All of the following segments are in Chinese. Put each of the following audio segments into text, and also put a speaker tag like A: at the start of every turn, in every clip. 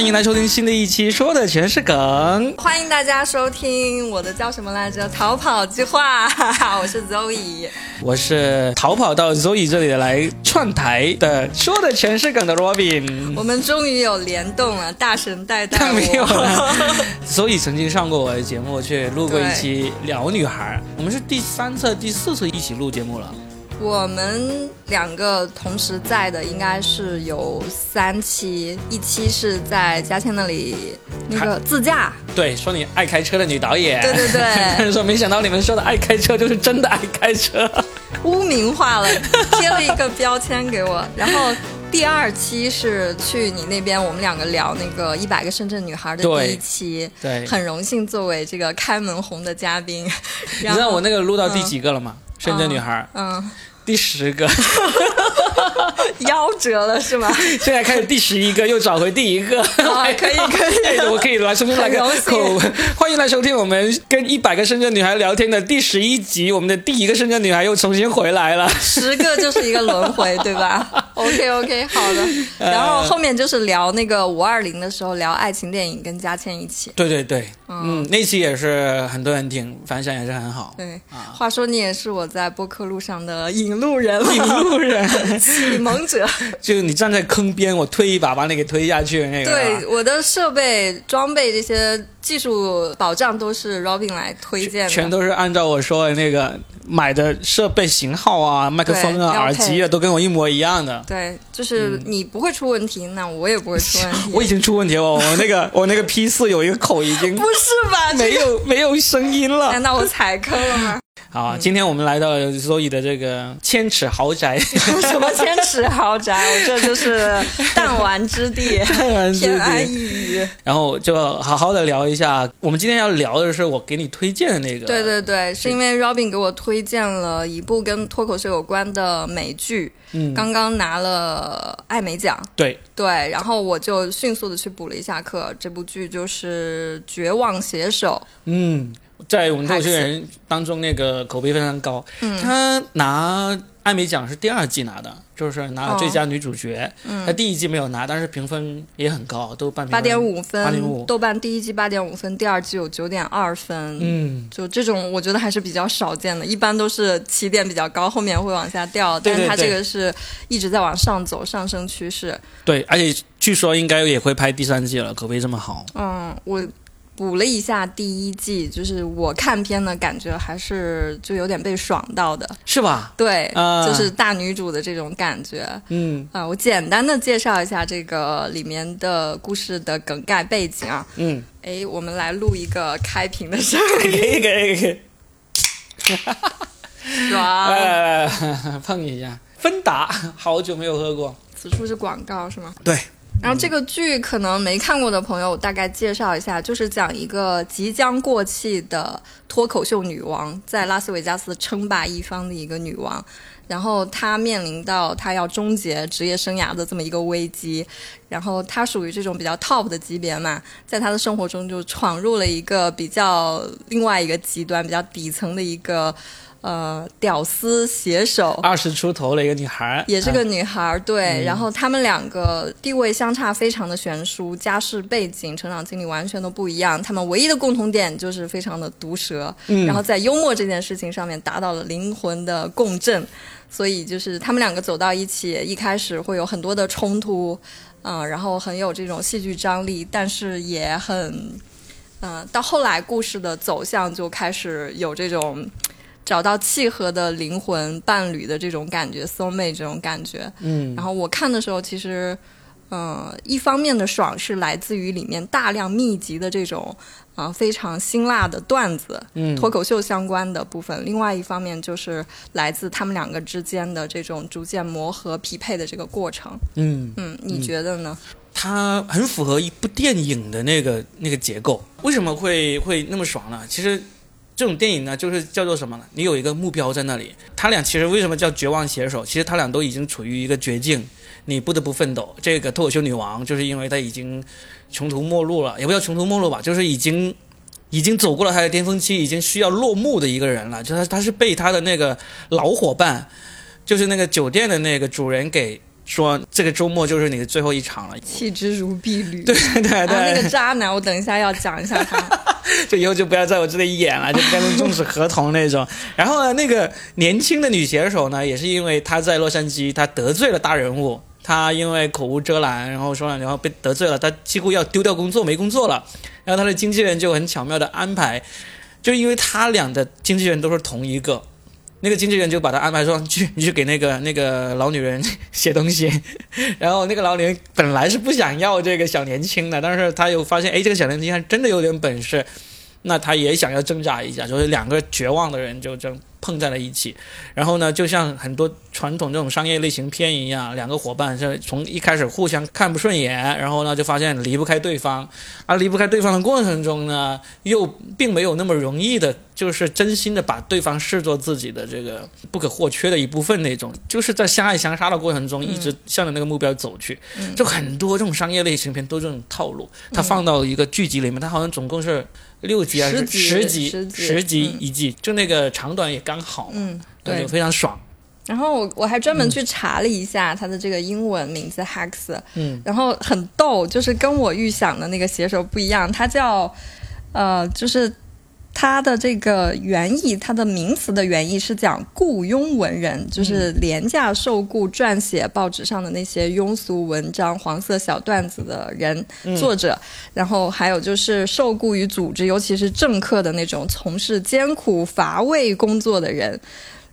A: 欢迎来收听新的一期，说的全是梗。
B: 欢迎大家收听我的叫什么来着？逃跑计划，我是 Zoe，
A: 我是逃跑到 Zoe 这里来串台的，说的全是梗的 Robin。
B: 我们终于有联动了，大神带带
A: 没有
B: 我。
A: 了，Zoe 曾经上过我的节目，去录过一期聊女孩。我们是第三次、第四次一起录节目了。
B: 我们两个同时在的应该是有三期，一期是在嘉倩那里那个自驾，
A: 对，说你爱开车的女导演。
B: 对对对
A: 但是 说没想到你们说的爱开车就是真的爱开车。
B: 污名化了，贴了一个标签给我。然后第二期是去你那边，我们两个聊那个一百个深圳女孩的
A: 对
B: 第一期，
A: 对
B: 很荣幸作为这个开门红的嘉宾。
A: 你知道我那个录到第几个了吗？深圳女孩、
B: 嗯，
A: 第十个，
B: 夭折了是吗？
A: 现在开始第十一个，又找回第一个。
B: 啊 可以可以
A: 哎我可以来收听来个口，欢迎来收听我们跟一百个深圳女孩聊天的第十一集，我们的第一个深圳女孩又重新回来了。
B: 十个就是一个轮回，对吧？OK OK，好的。然后后面就是聊那个五二零的时候聊爱情电影，跟佳倩一起。
A: 对对对，嗯，那期也是很多人听，反响也是很好。
B: 对，
A: 啊
B: 话说你也是我在播客路上的引路人，
A: 引路人，
B: 启蒙者。
A: 就是你站在坑边，我推一把把你给推下去那个。
B: 对，我的设备、装备这些技术保障都是 Robin 来推荐的，
A: 全都是按照我说的那个买的设备型号啊、麦克风啊、耳机啊，都跟我一模一样的。
B: 对，就是你不会出问题，那我也不会出问题。
A: 我已经出问题了，我那个 我那个 P 四有一个口已经
B: 不是吧？
A: 没有没有声音了。
B: 难道我踩坑了吗？
A: 好啊，今天我们来到 Zoe 的这个千尺豪宅，
B: 什么千尺豪宅？我这就是 弹丸之地，
A: 丸之地
B: 偏安一隅。
A: 然后就好好的聊一下。我们今天要聊的是我给你推荐的那个，
B: 对对对，是因为 Robin 给我推荐了一部跟脱口秀有关的美剧，
A: 嗯，
B: 刚刚拿了艾美奖。
A: 对，
B: 对，然后我就迅速的去补了一下课。这部剧就是《绝望写手
A: 嗯，在我们脱口秀人当中，那个口碑非常高。
B: 嗯
A: 她拿艾美奖是第二季拿的，就是拿了最佳女主角。
B: 嗯
A: 她第一季没有拿，但是评分也很高，都半》，
B: 八点五分，
A: 八点五
B: 豆瓣第一季八点五分，第二季有九点二分。
A: 嗯，
B: 就这种，我觉得还是比较少见的，一般都是起点比较高，后面会往下掉，
A: 对对
B: 但是它
A: 对
B: 这个是一直在往上走，上升趋势。
A: 对，而且据说应该也会拍第三季了，口碑这么好。
B: 嗯，我补了一下第一季，就是我看片的感觉还是就有点被爽到的，
A: 是吧？
B: 对，
A: 啊
B: 就是大女主的这种感觉。
A: 嗯
B: 啊，我简单的介绍一下这个里面的故事的梗概背景啊。
A: 嗯，
B: 哎，我们来录一个开屏的声
A: 可
B: 音，
A: 以可以可以，
B: 爽。
A: 呃，碰一下。芬达，好久没有喝过。
B: 此处是广告是吗？
A: 对。
B: 然后这个剧可能没看过的朋友，我大概介绍一下，就是讲一个即将过气的脱口秀女王，在拉斯维加斯称霸一方的一个女王，然后她面临到她要终结职业生涯的这么一个危机，然后她属于这种比较 top 的级别嘛，在她的生活中就闯入了一个比较另外一个极端、比较底层的一个呃屌丝写手，
A: 二十出头的一个女孩，
B: 也是个
A: 啊
B: 女孩儿，对。
A: 嗯
B: 然后他们两个地位相差非常的悬殊，家世背景、成长经历完全都不一样。他们唯一的共同点就是非常的毒舌，
A: 嗯
B: 然后在幽默这件事情上面达到了灵魂的共振。所以就是他们两个走到一起，一开始会有很多的冲突，嗯、然后很有这种戏剧张力，但是也很，嗯、到后来故事的走向就开始有这种。找到契合的灵魂伴侣的这种感觉，soul mate 这种感觉。
A: 嗯
B: 然后我看的时候，其实，呃，一方面的爽是来自于里面大量密集的这种啊、呃非常辛辣的段子，
A: 嗯
B: 脱口秀相关的部分；另外一方面就是来自他们两个之间的这种逐渐磨合、匹配的这个过程。
A: 嗯，
B: 嗯，你觉得呢？
A: 它很符合一部电影的那个那个结构。为什么会会那么爽呢？其实这种电影呢，就是叫做什么呢？你有一个目标在那里。他俩其实为什么叫绝望写手？其实他俩都已经处于一个绝境，你不得不奋斗。这个脱口秀女王就是因为她已经穷途末路了，也不叫穷途末路吧，就是已经。已经走过了她的巅峰期，已经需要落幕的一个人了。就她，她是被她的那个老伙伴，就是那个酒店的那个主人给说这个周末就是你的最后一场了，
B: 弃之如敝履。
A: 对对对，
B: 那个渣男，我等一下要讲一下他。
A: 就以后就不要在我这里演了，就跟终止合同那种。然后呢，那个年轻的女写手呢，也是因为她在洛杉矶，她得罪了大人物，她因为口无遮拦，然后说，然后被得罪了，她几乎要丢掉工作，没工作了。然后她的经纪人就很巧妙的安排，就因为他俩的经纪人都是同一个。那个经纪人就把他安排说去，你去给那个那个老女人写东西，然后那个老女人本来是不想要这个小年轻的，但是他又发现，哎，这个小年轻还真的有点本事，那他也想要挣扎一下，就是两个绝望的人就争。碰在了一起，然后呢，就像很多传统这种商业类型片一样，两个伙伴是从一开始互相看不顺眼，然后呢就发现离不开对方，而离不开对方的过程中呢，又并没有那么容易的，就是真心的把对方视作自己的这个不可或缺的一部分那种，就是在相爱相杀的过程中，一直向着那个目标走去，就很多这种商业类型片都这种套路，它放到一个剧集里面，它好像总共是。六集还是十集？十集一季，就那个长短也刚好，
B: 嗯，对，
A: 非常爽。
B: 然后我我还专门去查了一下他的这个英文名字 Hex，
A: 嗯，
B: 然后很逗，就是跟我预想的那个写手不一样，他叫呃，就是。它的这个原意，它的名词的原意是讲雇佣文人，就是廉价受雇撰写报纸上的那些庸俗文章、黄色小段子的人作者。然后还有就是受雇于组织，尤其是政客的那种从事艰苦乏味工作的人。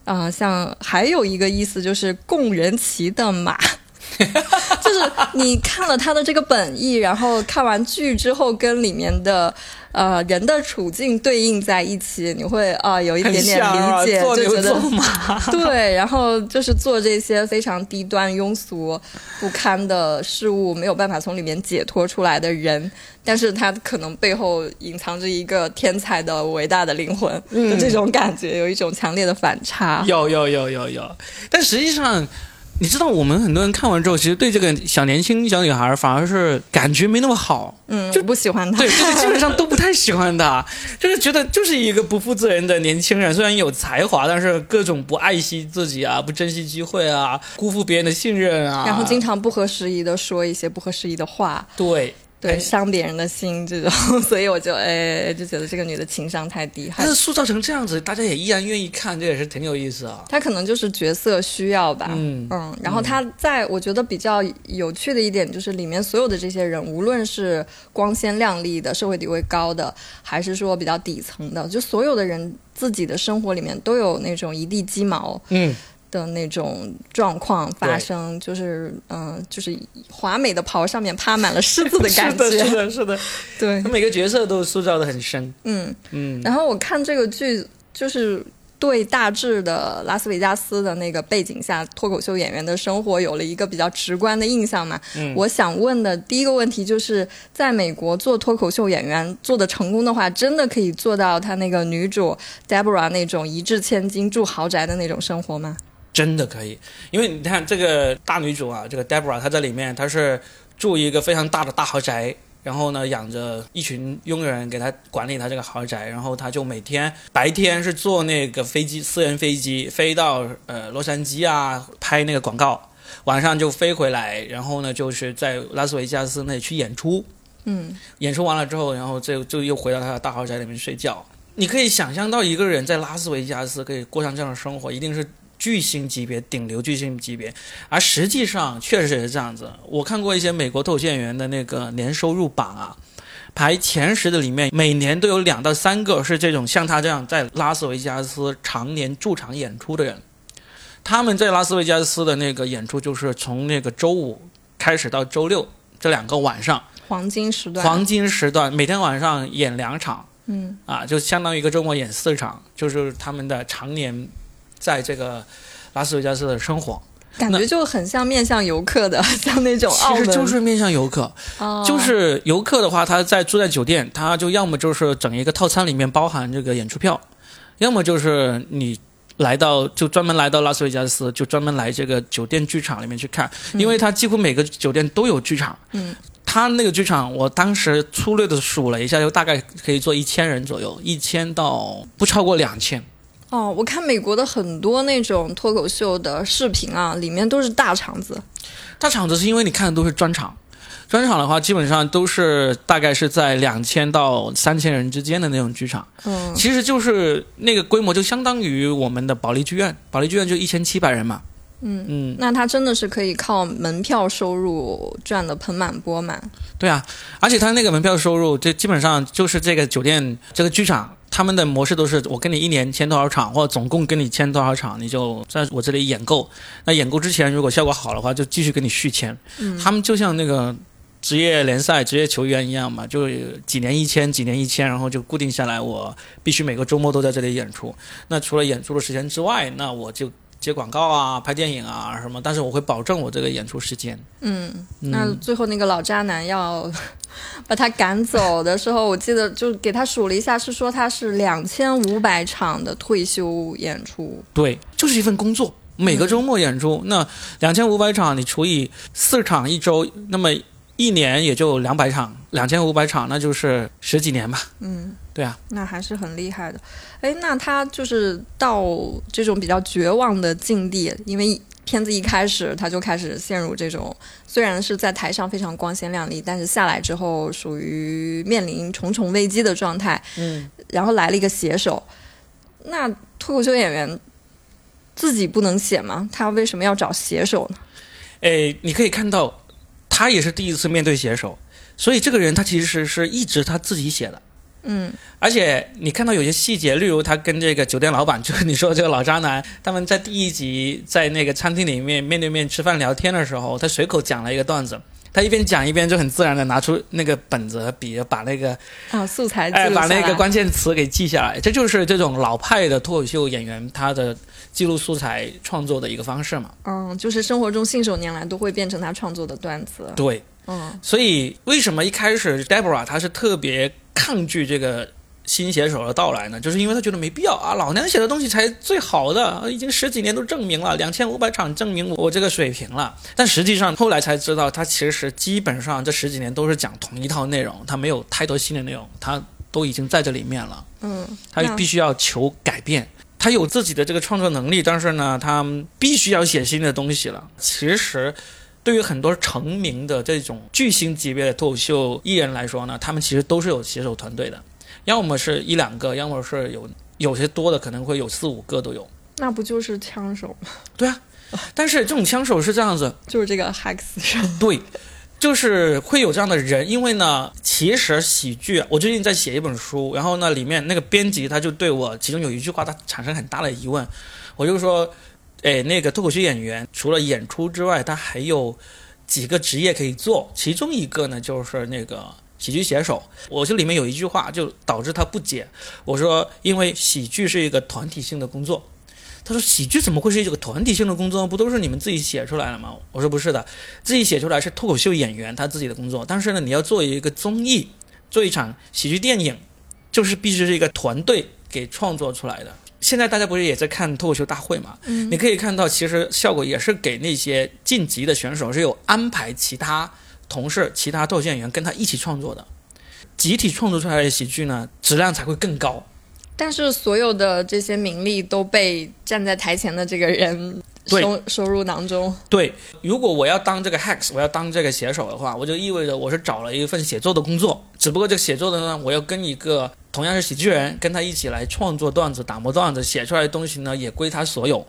B: 啊，像还有一个意思就是供人骑的马，就是你看了他的这个本意，然后看完剧之后跟里面的。呃，人的处境对应在一起，你会啊有一点点理解，就觉得 对，然后就是做这些非常低端、庸俗、不堪的事物，没有办法从里面解脱出来的人，但是他可能背后隐藏着一个天才的伟大的灵魂，就这种感觉，有一种强烈的反差。
A: 有有有有有，但实际上。你知道我们很多人看完之后，其实对这个小年轻小女孩反而是感觉没那么好，
B: 嗯，就不喜欢她，
A: 对，基本上 都不太喜欢她，就是觉得就是一个不负责任的年轻人，虽然有才华，但是各种不爱惜自己啊，不珍惜机会啊，辜负别人的信任啊，
B: 然后经常不合时宜的说一些不合时宜的话，
A: 对。
B: 对，伤别人的心这种，所以我就哎就觉得这个女的情商太低。
A: 但是塑造成这样子，大家也依然愿意看，这也是挺有意思啊。
B: 她可能就是角色需要吧。嗯嗯。然后她在我觉得比较有趣的一点就是，里面所有的这些人，无论是光鲜亮丽的、社会地位高的，还是说比较底层的，就所有的人自己的生活里面都有那种一地鸡毛。
A: 嗯。
B: 的那种状况发生，就是嗯，就是华美的袍上面趴满了虱子的感 觉，
A: 是的，是的，
B: 对，
A: 每个角色都塑造的很深，
B: 嗯
A: 嗯。
B: 然后我看这个剧，就是对大致的拉斯维加斯的那个背景下脱口秀演员的生活有了一个比较直观的印象嘛。
A: 嗯，
B: 我想问的第一个问题就是，在美国做脱口秀演员做的成功的话，真的可以做到他那个女主 Deborah 那种一掷千金住豪宅的那种生活吗？
A: 真的可以，因为你看这个大女主啊，这个 Deborah，她在里面她是住一个非常大的大豪宅，然后呢养着一群佣人给她管理她这个豪宅，然后她就每天白天是坐那个飞机私人飞机飞到呃洛杉矶啊拍那个广告，晚上就飞回来，然后呢就是在拉斯维加斯那里去演出，
B: 嗯，
A: 演出完了之后，然后就就又回到她的大豪宅里面睡觉。你可以想象到一个人在拉斯维加斯可以过上这样的生活，一定是。巨星级别、顶流巨星级别，而实际上确实也是这样子。我看过一些美国脱口秀演员的那个年收入榜啊，排前十的里面，每年都有两到三个是这种像他这样在拉斯维加斯常年驻场演出的人。他们在拉斯维加斯的那个演出，就是从那个周五开始到周六这两个晚上，
B: 黄金时段，
A: 黄金时段，每天晚上演两场，
B: 嗯，
A: 啊，就相当于一个周末演四场，就是他们的常年。在这个拉斯维加斯的生活，
B: 感觉就很像面向游客的，像那种其
A: 实就是面向游客，就是游客的话，他在住在酒店，他就要么就是整一个套餐里面包含这个演出票，要么就是你来到就专门来到拉斯维加斯，就专门来这个酒店剧场里面去看，因为他几乎每个酒店都有剧场。
B: 嗯，
A: 他那个剧场，我当时粗略的数了一下，就大概可以坐一千人左右，一千到不超过两千。
B: 哦，我看美国的很多那种脱口秀的视频啊，里面都是大场子。
A: 大场子是因为你看的都是专场，专场的话基本上都是大概是在两千到三千人之间的那种剧场，
B: 嗯，
A: 其实就是那个规模就相当于我们的保利剧院，保利剧院就一千七百人嘛。
B: 嗯
A: 嗯，
B: 那他真的是可以靠门票收入赚得盆满钵满。
A: 对啊，而且他那个门票收入，这基本上就是这个酒店、这个剧场，他们的模式都是我跟你一年签多少场，或者总共跟你签多少场，你就在我这里演够。那演够之前，如果效果好的话，就继续跟你续签。
B: 嗯
A: 他们就像那个职业联赛、职业球员一样嘛，就几年一签，几年一签，然后就固定下来，我必须每个周末都在这里演出。那除了演出的时间之外，那我就接广告啊、拍电影啊什么，但是我会保证我这个演出时间。
B: 嗯，
A: 嗯
B: 那最后那个老渣男要把他赶走的时候，我记得就给他数了一下，是说他是两千五百场的退休演出。
A: 对，就是一份工作，每个周末演出，那两千五百场你除以四场一周，那么一年也就两百场，两千五百场，那就是十几年吧。
B: 嗯，
A: 对啊，
B: 那还是很厉害的。哎，那他就是到这种比较绝望的境地，因为片子一开始他就开始陷入这种，虽然是在台上非常光鲜亮丽，但是下来之后属于面临重重危机的状态。
A: 嗯，
B: 然后来了一个写手，那脱口秀演员自己不能写吗？他为什么要找写手呢？
A: 诶，你可以看到，他也是第一次面对写手，所以这个人他其实是一直他自己写的。
B: 嗯
A: 而且你看到有些细节，例如他跟这个酒店老板，就是你说这个老渣男，他们在第一集在那个餐厅里面面对面吃饭聊天的时候，他随口讲了一个段子，他一边讲一边就很自然的拿出那个本子和笔，把那个
B: 啊，素材记
A: 哎把。那个关键词给记下来，这就是这种老派的脱口秀演员他的记录素材创作的一个方式嘛。
B: 嗯，就是生活中信手拈来都会变成他创作的段子。
A: 对，
B: 嗯
A: 所以为什么一开始 Deborah 她是特别抗拒这个新写手的到来呢？就是因为他觉得没必要啊，老娘写的东西才最好的，已经十几年都证明了，两千五百场证明我这个水平了。但实际上后来才知道，他其实基本上这十几年都是讲同一套内容，他没有太多新的内容，他都已经在这里面了。
B: 嗯，
A: 他必须要求改变。他有自己的这个创作能力，但是呢，他必须要写新的东西了。其实，对于很多成名的这种巨星级别的脱口秀艺人来说呢，他们其实都是有写手团队的，要么是一两个，要么是有有些多的可能会有四五个都有。
B: 那不就是枪手吗？
A: 对啊，但是这种枪手是这样子，
B: 就是这个 Hex 人。
A: 对，就是会有这样的人，因为呢，其实喜剧，我最近在写一本书，然后呢，里面那个编辑他就对我其中有一句话，他产生很大的疑问，我就说，哎，那个脱口秀演员除了演出之外，他还有几个职业可以做，其中一个呢就是那个。喜剧写手，我这里面有一句话就导致他不解。我说，因为喜剧是一个团体性的工作，他说：“喜剧怎么会是一个团体性的工作？不都是你们自己写出来的吗？”我说：“不是的，自己写出来是脱口秀演员他自己的工作，但是呢，你要做一个综艺，做一场喜剧电影，就是必须是一个团队给创作出来的。现在大家不是也在看脱口秀大会嘛？
B: 嗯
A: 你可以看到，其实效果也是给那些晋级的选手是有安排其他同事、其他脱口秀演员跟他一起创作的，集体创作出来的喜剧呢，质量才会更高。
B: 但是所有的这些名利都被站在台前的这个人收收入囊中。
A: 对，如果我要当这个 hex，我要当这个写手的话，我就意味着我是找了一份写作的工作，只不过这个写作的呢，我要跟一个同样是喜剧人，跟他一起来创作段子、打磨段子，写出来的东西呢也归他所有。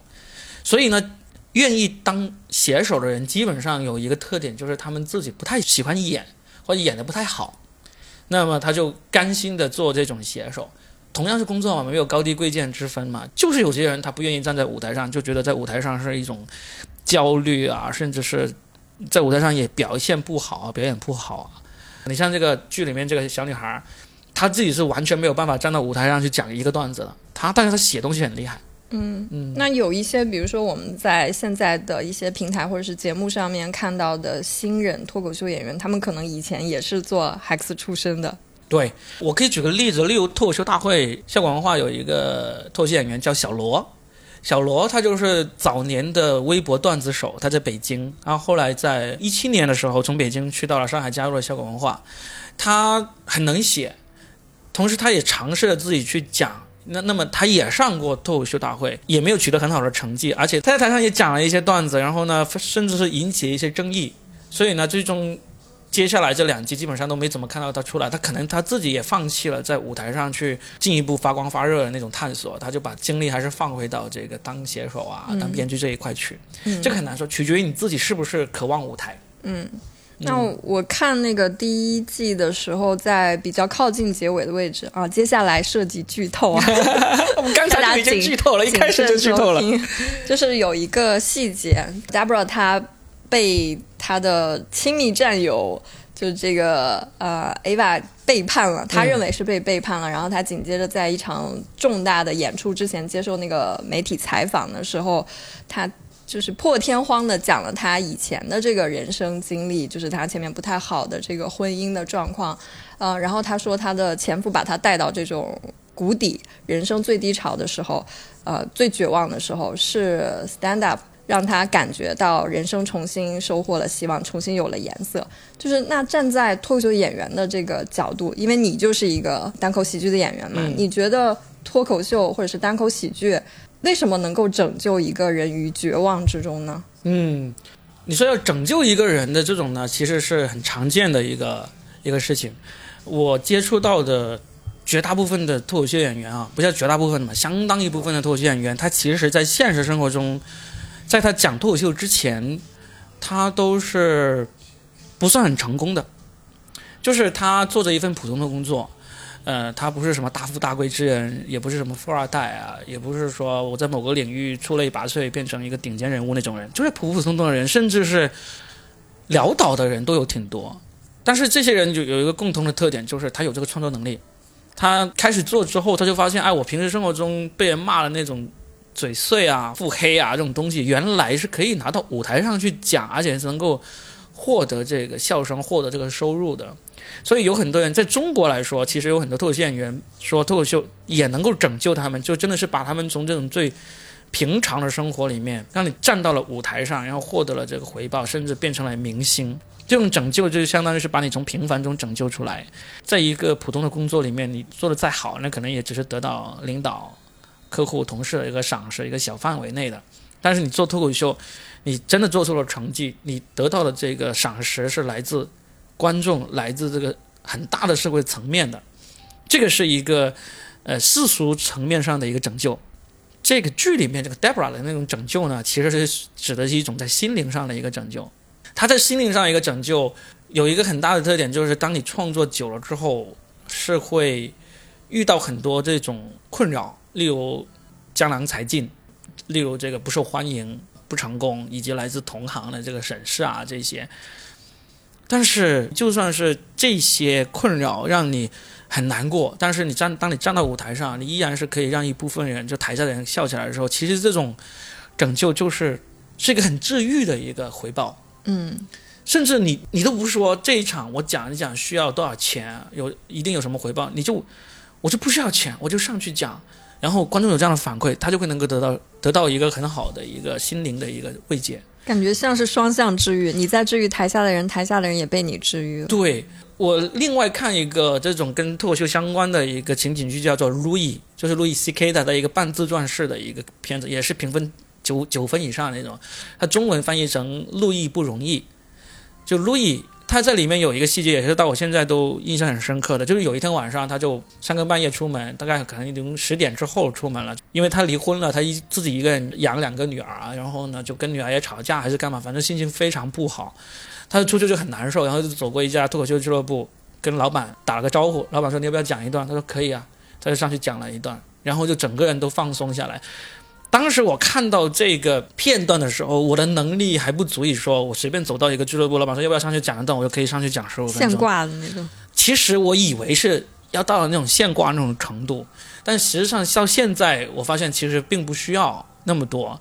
A: 所以呢，愿意当写手的人，基本上有一个特点，就是他们自己不太喜欢演，或者演的不太好，那么他就甘心的做这种写手。同样是工作嘛，没有高低贵贱之分嘛，就是有些人他不愿意站在舞台上，就觉得在舞台上是一种焦虑啊，甚至是在舞台上也表现不好啊，表演不好啊。你像这个剧里面这个小女孩，她自己是完全没有办法站到舞台上去讲一个段子的，她但是她写东西很厉害。
B: 嗯
A: 嗯，
B: 那有一些，比如说我们在现在的一些平台或者是节目上面看到的新人脱口秀演员，他们可能以前也是做 Hex 出身的。
A: 对我可以举个例子，例如脱口秀大会，效果文化有一个脱口秀演员叫小罗，小罗他就是早年的微博段子手，他在北京，然后后来在一七年的时候从北京去到了上海，加入了效果文化，他很能写，同时他也尝试着自己去讲那那么他也上过脱口秀大会，也没有取得很好的成绩，而且他在台上也讲了一些段子，然后呢，甚至是引起一些争议，所以呢，最终接下来这两季基本上都没怎么看到他出来，他可能他自己也放弃了在舞台上去进一步发光发热的那种探索，他就把精力还是放回到这个当写手啊、当编剧这一块去，
B: 嗯。
A: 这个很难说，取决于你自己是不是渴望舞台。
B: 嗯，那我看那个第一季的时候，在比较靠近结尾的位置啊，接下来涉及剧透啊，
A: 我们刚才就已经剧透了，一开始就剧透了。
B: 就是有一个细节，Debra 他被她的亲密战友，就这个呃 Ava 背叛了，他认为是被背叛了。然后他紧接着在一场重大的演出之前接受那个媒体采访的时候，他。就是破天荒的讲了他以前的这个人生经历，就是他前面不太好的这个婚姻的状况，呃，然后他说他的前夫把他带到这种谷底，人生最低潮的时候，呃，最绝望的时候是 stand up，让他感觉到人生重新收获了希望，重新有了颜色。就是那站在脱口秀演员的这个角度，因为你就是一个单口喜剧的演员嘛，
A: 嗯
B: 你觉得脱口秀或者是单口喜剧为什么能够拯救一个人于绝望之中呢？
A: 嗯，你说要拯救一个人的这种呢，其实是很常见的一个一个事情。我接触到的绝大部分的脱口秀演员啊，不叫绝大部分嘛，相当一部分的脱口秀演员，他其实在现实生活中，在他讲脱口秀之前，他都是不算很成功的，就是他做着一份普通的工作。呃，他不是什么大富大贵之人，也不是什么富二代啊，也不是说我在某个领域出类拔萃变成一个顶尖人物那种人，就是普普通通的人，甚至是潦倒的人都有挺多。但是这些人就有一个共同的特点，就是他有这个创作能力。他开始做之后，他就发现，哎，我平时生活中被人骂的那种嘴碎啊、腹黑啊这种东西，原来是可以拿到舞台上去讲，而且是能够获得这个笑声、获得这个收入的。所以有很多人在中国来说，其实有很多脱口秀演员说脱口秀也能够拯救他们，就真的是把他们从这种最平常的生活里面，让你站到了舞台上，然后获得了这个回报，甚至变成了明星。这种拯救就相当于是把你从平凡中拯救出来。在一个普通的工作里面，你做的再好，那可能也只是得到领导、客户、同事的一个赏识，一个小范围内的。但是你做脱口秀，你真的做出了成绩，你得到的这个赏识是来自观众，来自这个很大的社会层面的。这个是一个呃世俗层面上的一个拯救。这个剧里面这个 Debra 的那种拯救呢，其实是指的是一种在心灵上的一个拯救。他在心灵上一个拯救有一个很大的特点，就是当你创作久了之后，是会遇到很多这种困扰，例如江郎才尽，例如这个不受欢迎、不成功，以及来自同行的这个审视啊这些。但是就算是这些困扰让你很难过，但是你站当你站到舞台上，你依然是可以让一部分人就台下的人笑起来的时候，其实这种拯救就是是一个很治愈的一个回报。
B: 嗯
A: 甚至你你都不说这一场我讲一讲需要多少钱，有一定有什么回报，你就我就不需要钱，我就上去讲，然后观众有这样的反馈，他就会能够得到得到一个很好的一个心灵的一个慰藉。
B: 感觉像是双向治愈，你在治愈台下的人，台下的人也被你治愈了。
A: 对我另外看一个这种跟脱口秀相关的一个情景剧，叫做《路易》，就是路易 C K 的的一个半自传式的一个片子，也是评分九九分以上的那种。它中文翻译成《路易不容易》，就路易。他在里面有一个细节，也是到我现在都印象很深刻的，就是有一天晚上，他就三更半夜出门，大概可能已经十点之后出门了，因为他离婚了，他一自己一个人养两个女儿，然后呢就跟女儿也吵架还是干嘛，反正心情非常不好，他出去就很难受，然后就走过一家脱口秀俱乐部，跟老板打了个招呼，老板说你要不要讲一段？他说可以啊，他就上去讲了一段，然后就整个人都放松下来。当时我看到这个片段的时候，我的能力还不足以说，我随便走到一个俱乐部，老板说要不要上去讲一段，我就可以上去讲十五分钟。
B: 现挂的那种，
A: 其实我以为是要到了那种现挂那种程度，但实际上到现在，我发现其实并不需要那么多。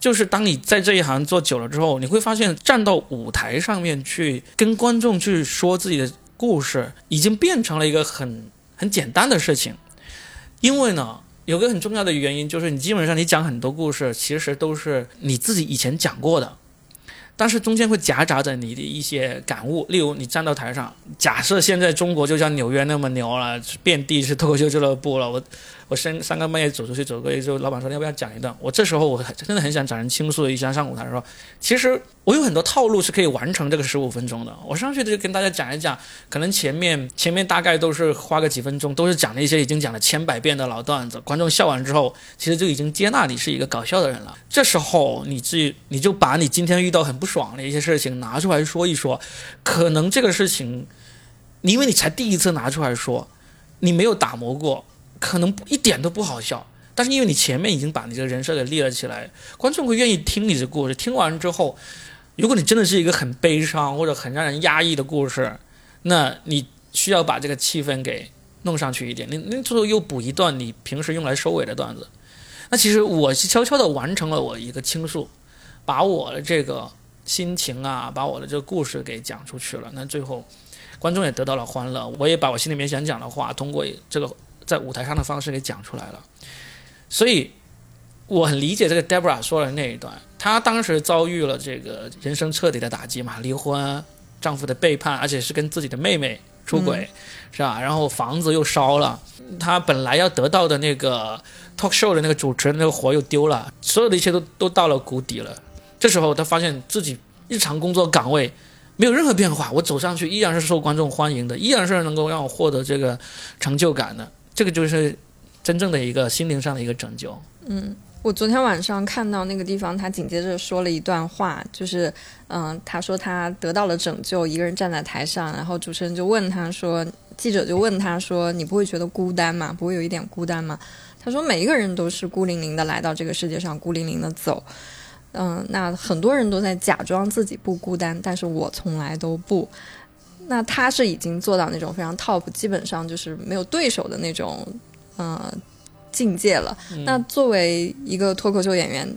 A: 就是当你在这一行做久了之后，你会发现站到舞台上面去跟观众去说自己的故事，已经变成了一个很很简单的事情。因为呢，有个很重要的原因就是，你基本上你讲很多故事，其实都是你自己以前讲过的。但是中间会夹杂着你的一些感悟，例如你站到台上，假设现在中国就像纽约那么牛了，遍地是脱口秀俱乐部了，我我三三更半夜走出去走过去之后，老板说要不要讲一段？我这时候我很真的很想找人倾诉一下，上舞台说，其实我有很多套路是可以完成这个十五分钟的。我上去就跟大家讲一讲，可能前面前面大概都是花个几分钟，都是讲了一些已经讲了千百遍的老段子，观众笑完之后，其实就已经接纳你是一个搞笑的人了。这时候你自己你就把你今天遇到很不爽的一些事情拿出来说一说，可能这个事情，因为你才第一次拿出来说，你没有打磨过。可能一点都不好笑，但是因为你前面已经把你这个人设给立了起来，观众会愿意听你的故事。听完之后，如果你真的是一个很悲伤或者很让人压抑的故事，那你需要把这个气氛给弄上去一点。你你最后又补一段你平时用来收尾的段子。那其实我是悄悄的完成了我一个倾诉，把我的这个心情啊，把我的这个故事给讲出去了。那最后观众也得到了欢乐，我也把我心里面想讲的话通过这个。在舞台上的方式给讲出来了，所以我很理解这个 Debra 说的那一段。她当时遭遇了这个人生彻底的打击嘛，离婚，丈夫的背叛，而且是跟自己的妹妹出轨，是吧？然后房子又烧了，她本来要得到的那个 talk show 的那个主持人那个活又丢了，所有的一切都都到了谷底了。这时候她发现自己日常工作岗位没有任何变化，我走上去依然是受观众欢迎的，依然是能够让我获得这个成就感的。这个就是真正的一个心灵上的一个拯救。
B: 嗯，我昨天晚上看到那个地方，他紧接着说了一段话，就是，嗯，他说他得到了拯救，一个人站在台上，然后主持人就问他说，记者就问他说，你不会觉得孤单吗？不会有一点孤单吗？他说每一个人都是孤零零的来到这个世界上，孤零零的走。嗯，那很多人都在假装自己不孤单，但是我从来都不。那他是已经做到那种非常 top，基本上就是没有对手的那种，呃，境界了。那作为一个脱口秀演员，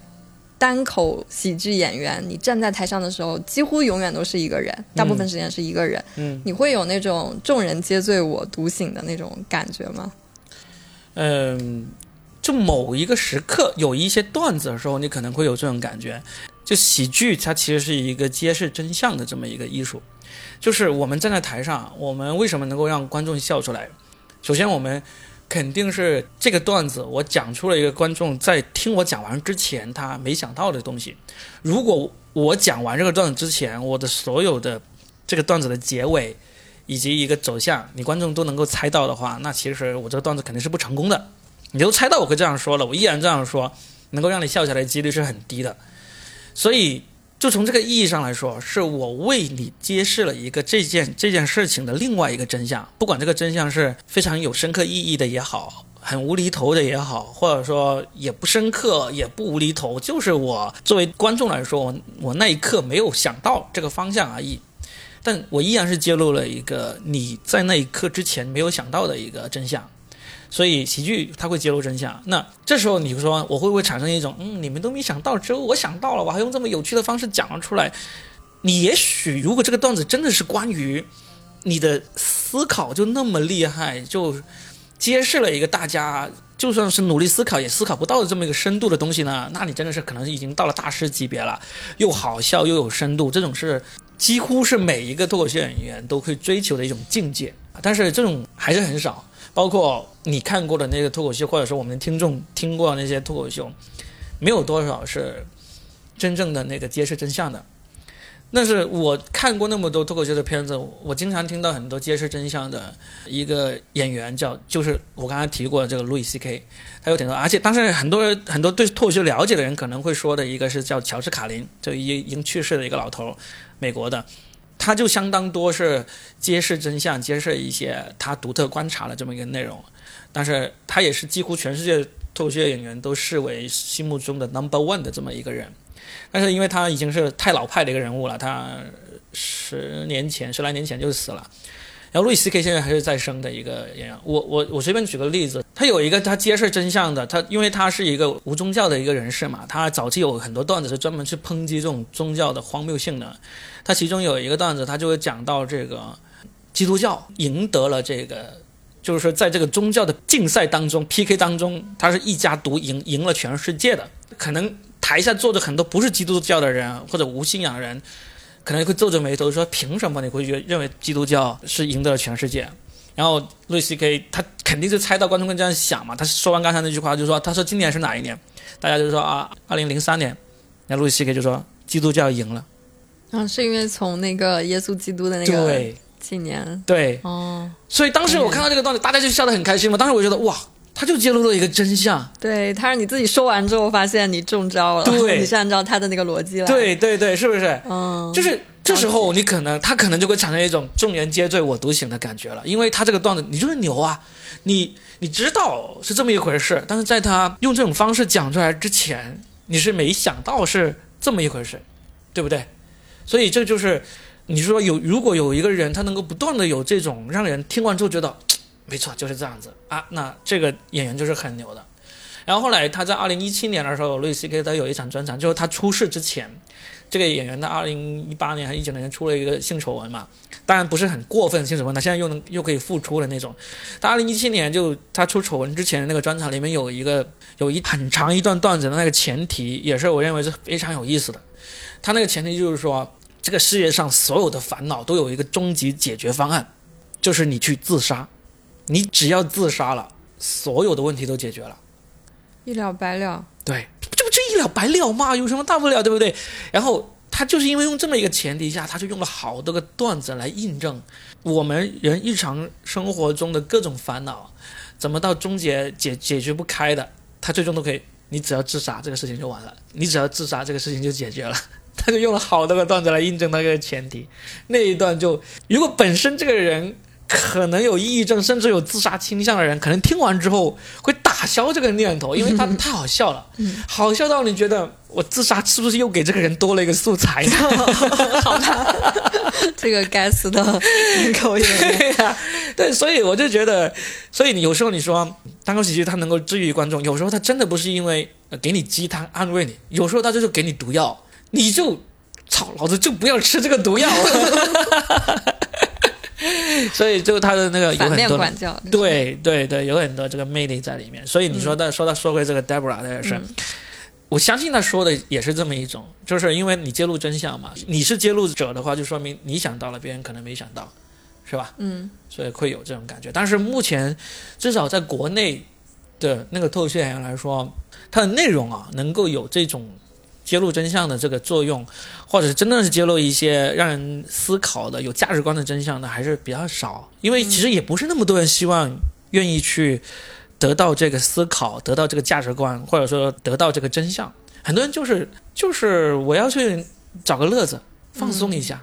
B: 单口喜剧演员，你站在台上的时候，几乎永远都是一个人，大部分时间是一个人。
A: 嗯，
B: 你会有那种众人皆醉我独醒的那种感觉吗？
A: 嗯，就某一个时刻有一些段子的时候，你可能会有这种感觉。就喜剧，它其实是一个揭示真相的这么一个艺术。就是我们站在台上，我们为什么能够让观众笑出来？首先，我们肯定是这个段子，我讲出了一个观众在听我讲完之前他没想到的东西。如果我讲完这个段子之前，我的所有的这个段子的结尾以及一个走向，你观众都能够猜到的话，那其实我这个段子肯定是不成功的。你都猜到我会这样说了，我依然这样说，能够让你笑起来的几率是很低的。所以。就从这个意义上来说，是我为你揭示了一个这件这件事情的另外一个真相。不管这个真相是非常有深刻意义的也好，很无厘头的也好，或者说也不深刻也不无厘头，就是我作为观众来说，我我那一刻没有想到这个方向而已。但我依然是揭露了一个你在那一刻之前没有想到的一个真相。所以喜剧它会揭露真相，那这时候你说我会不会产生一种，嗯，你们都没想到，只有我想到了，我还用这么有趣的方式讲了出来。你也许如果这个段子真的是关于你的思考就那么厉害，就揭示了一个大家就算是努力思考也思考不到的这么一个深度的东西呢，那你真的是可能已经到了大师级别了，又好笑又有深度，这种是几乎是每一个脱口秀演员都会追求的一种境界，但是这种还是很少。包括你看过的那个脱口秀，或者说我们听众听过那些脱口秀，没有多少是真正的那个揭示真相的。那是我看过那么多脱口秀的片子，我经常听到很多揭示真相的一个演员叫，就是我刚才提过的这个路易 C K，他有挺多，而且当时很多很多对脱口秀了解的人可能会说的一个是叫乔治卡林，就已已经去世的一个老头，美国的。他就相当多是揭示真相、揭示一些他独特观察的这么一个内容，但是他也是几乎全世界脱口秀演员都视为心目中的 number one 的这么一个人，但是因为他已经是太老派的一个人物了，他十年前、十来年前就死了。然后路易斯 K 现在还是在生的一个演员。我我我随便举个例子，他有一个他揭示真相的，他因为他是一个无宗教的一个人士嘛，他早期有很多段子是专门去抨击这种宗教的荒谬性的。他其中有一个段子，他就会讲到这个基督教赢得了这个，就是说在这个宗教的竞赛当中 PK 当中，他是一家独赢，赢了全世界的。可能台下坐着很多不是基督教的人或者无信仰人。可能会皱着眉头说：“凭什么你会觉认为基督教是赢得了全世界？然后路易 K 他肯定是猜到观众会这样想嘛，他说完刚才那句话就说，他说今年是哪一年？大家就说啊，二零零三年。然后路易 K 就说基督教赢了。
B: 啊，是因为从那个耶稣基督的那个
A: 对
B: 纪年
A: 对，
B: 哦，
A: 所以当时我看到这个段子，大家就笑得很开心嘛。当时我觉得哇，他就揭露了一个真相。
B: 对，他让你自己说完之后发现你中招了，
A: 对
B: 你是按照他的那个逻辑来，，
A: 对对对，是不是？
B: 嗯，
A: 就是这时候你可能他可能就会产生一种众人皆醉我独醒的感觉了，因为他这个段子你就是牛啊，你你知道是这么一回事，但是在他用这种方式讲出来之前，你是没想到是这么一回事，对不对？所以这就是你说有如果有一个人他能够不断的有这种让人听完之后觉得嘖没错就是这样子啊，那这个演员就是很牛的。然后后来他在二零一七年的时候，路易 C K 他有一场专场，就是他出事之前，这个演员在二零一八年还一九年出了一个性丑闻嘛，当然不是很过分性丑闻，他现在又能又可以复出的那种。他二零一七年就他出丑闻之前的那个专场里面有一个有一很长一段段子的那个前提，也是我认为是非常有意思的。他那个前提就是说，这个世界上所有的烦恼都有一个终极解决方案，就是你去自杀，你只要自杀了，所有的问题都解决了。
B: 一了百了，
A: 对，这不就一了百了嘛？有什么大不了，对不对？然后他就是因为用这么一个前提下，他就用了好多个段子来印证我们人日常生活中的各种烦恼，怎么到终结解解决不开的，他最终都可以，你只要自杀，这个事情就完了；你只要自杀，这个事情就解决了。他就用了好多个段子来印证那个前提。那一段就，如果本身这个人可能有抑郁症，甚至有自杀倾向的人，可能听完之后会打消这个念头，因为他 太好笑了，好笑到你觉得我自杀是不是又给这个人多了一个素材呢？
B: 这个该死的口音，
A: 对呀、对，所以我就觉得，所以你有时候你说单口喜剧它能够治愈观众，有时候它真的不是因为、呃给你鸡汤安慰你，有时候它就是给你毒药，你就操老子就不要吃这个毒药。所以就他的那个有很多
B: 管教，
A: 对对对，有很多这个魅力在里面。所以你说的、说到说回这个 Debra 这个事儿，我相信他说的也是这么一种，就是因为你揭露真相嘛，你是揭露者的话，就说明你想到了，别人可能没想到，是吧？
B: 嗯，
A: 所以会有这种感觉。但是目前至少在国内的那个脱口秀演员来说，它的内容啊，能够有这种揭露真相的这个作用，或者是真的是揭露一些让人思考的、有价值观的真相的，还是比较少。因为其实也不是那么多人希望愿意去得到这个思考，得到这个价值观，或者说得到这个真相。很多人就是就是我要去找个乐子，放松一下。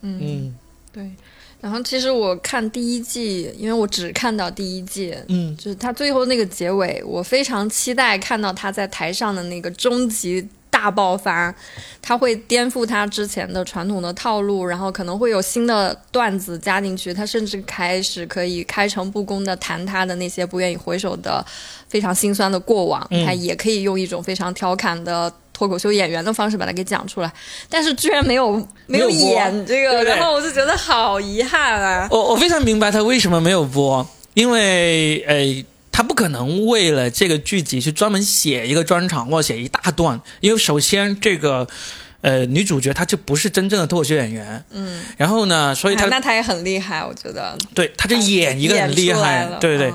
B: 嗯
A: 嗯
B: 对。然后其实我看第一季，因为我只看到第一季，
A: 嗯
B: 就是他最后那个结尾，我非常期待看到他在台上的那个终极大爆发，他会颠覆他之前的传统的套路，然后可能会有新的段子加进去，他甚至开始可以开诚布公的谈他的那些不愿意回首的非常心酸的过往，
A: 嗯
B: 他也可以用一种非常调侃的。脱口秀演员的方式把它给讲出来，但是居然没有没有演这个，
A: 对对
B: 然后我就觉得好遗憾啊！
A: 我我非常明白他为什么没有播，因为呃，他不可能为了这个剧集去专门写一个专场或者写一大段，因为首先这个呃女主角她就不是真正的脱口秀演员，
B: 嗯，
A: 然后呢，所以她、
B: 哎那她也很厉害，我觉得。
A: 对她就演一个很厉害，对对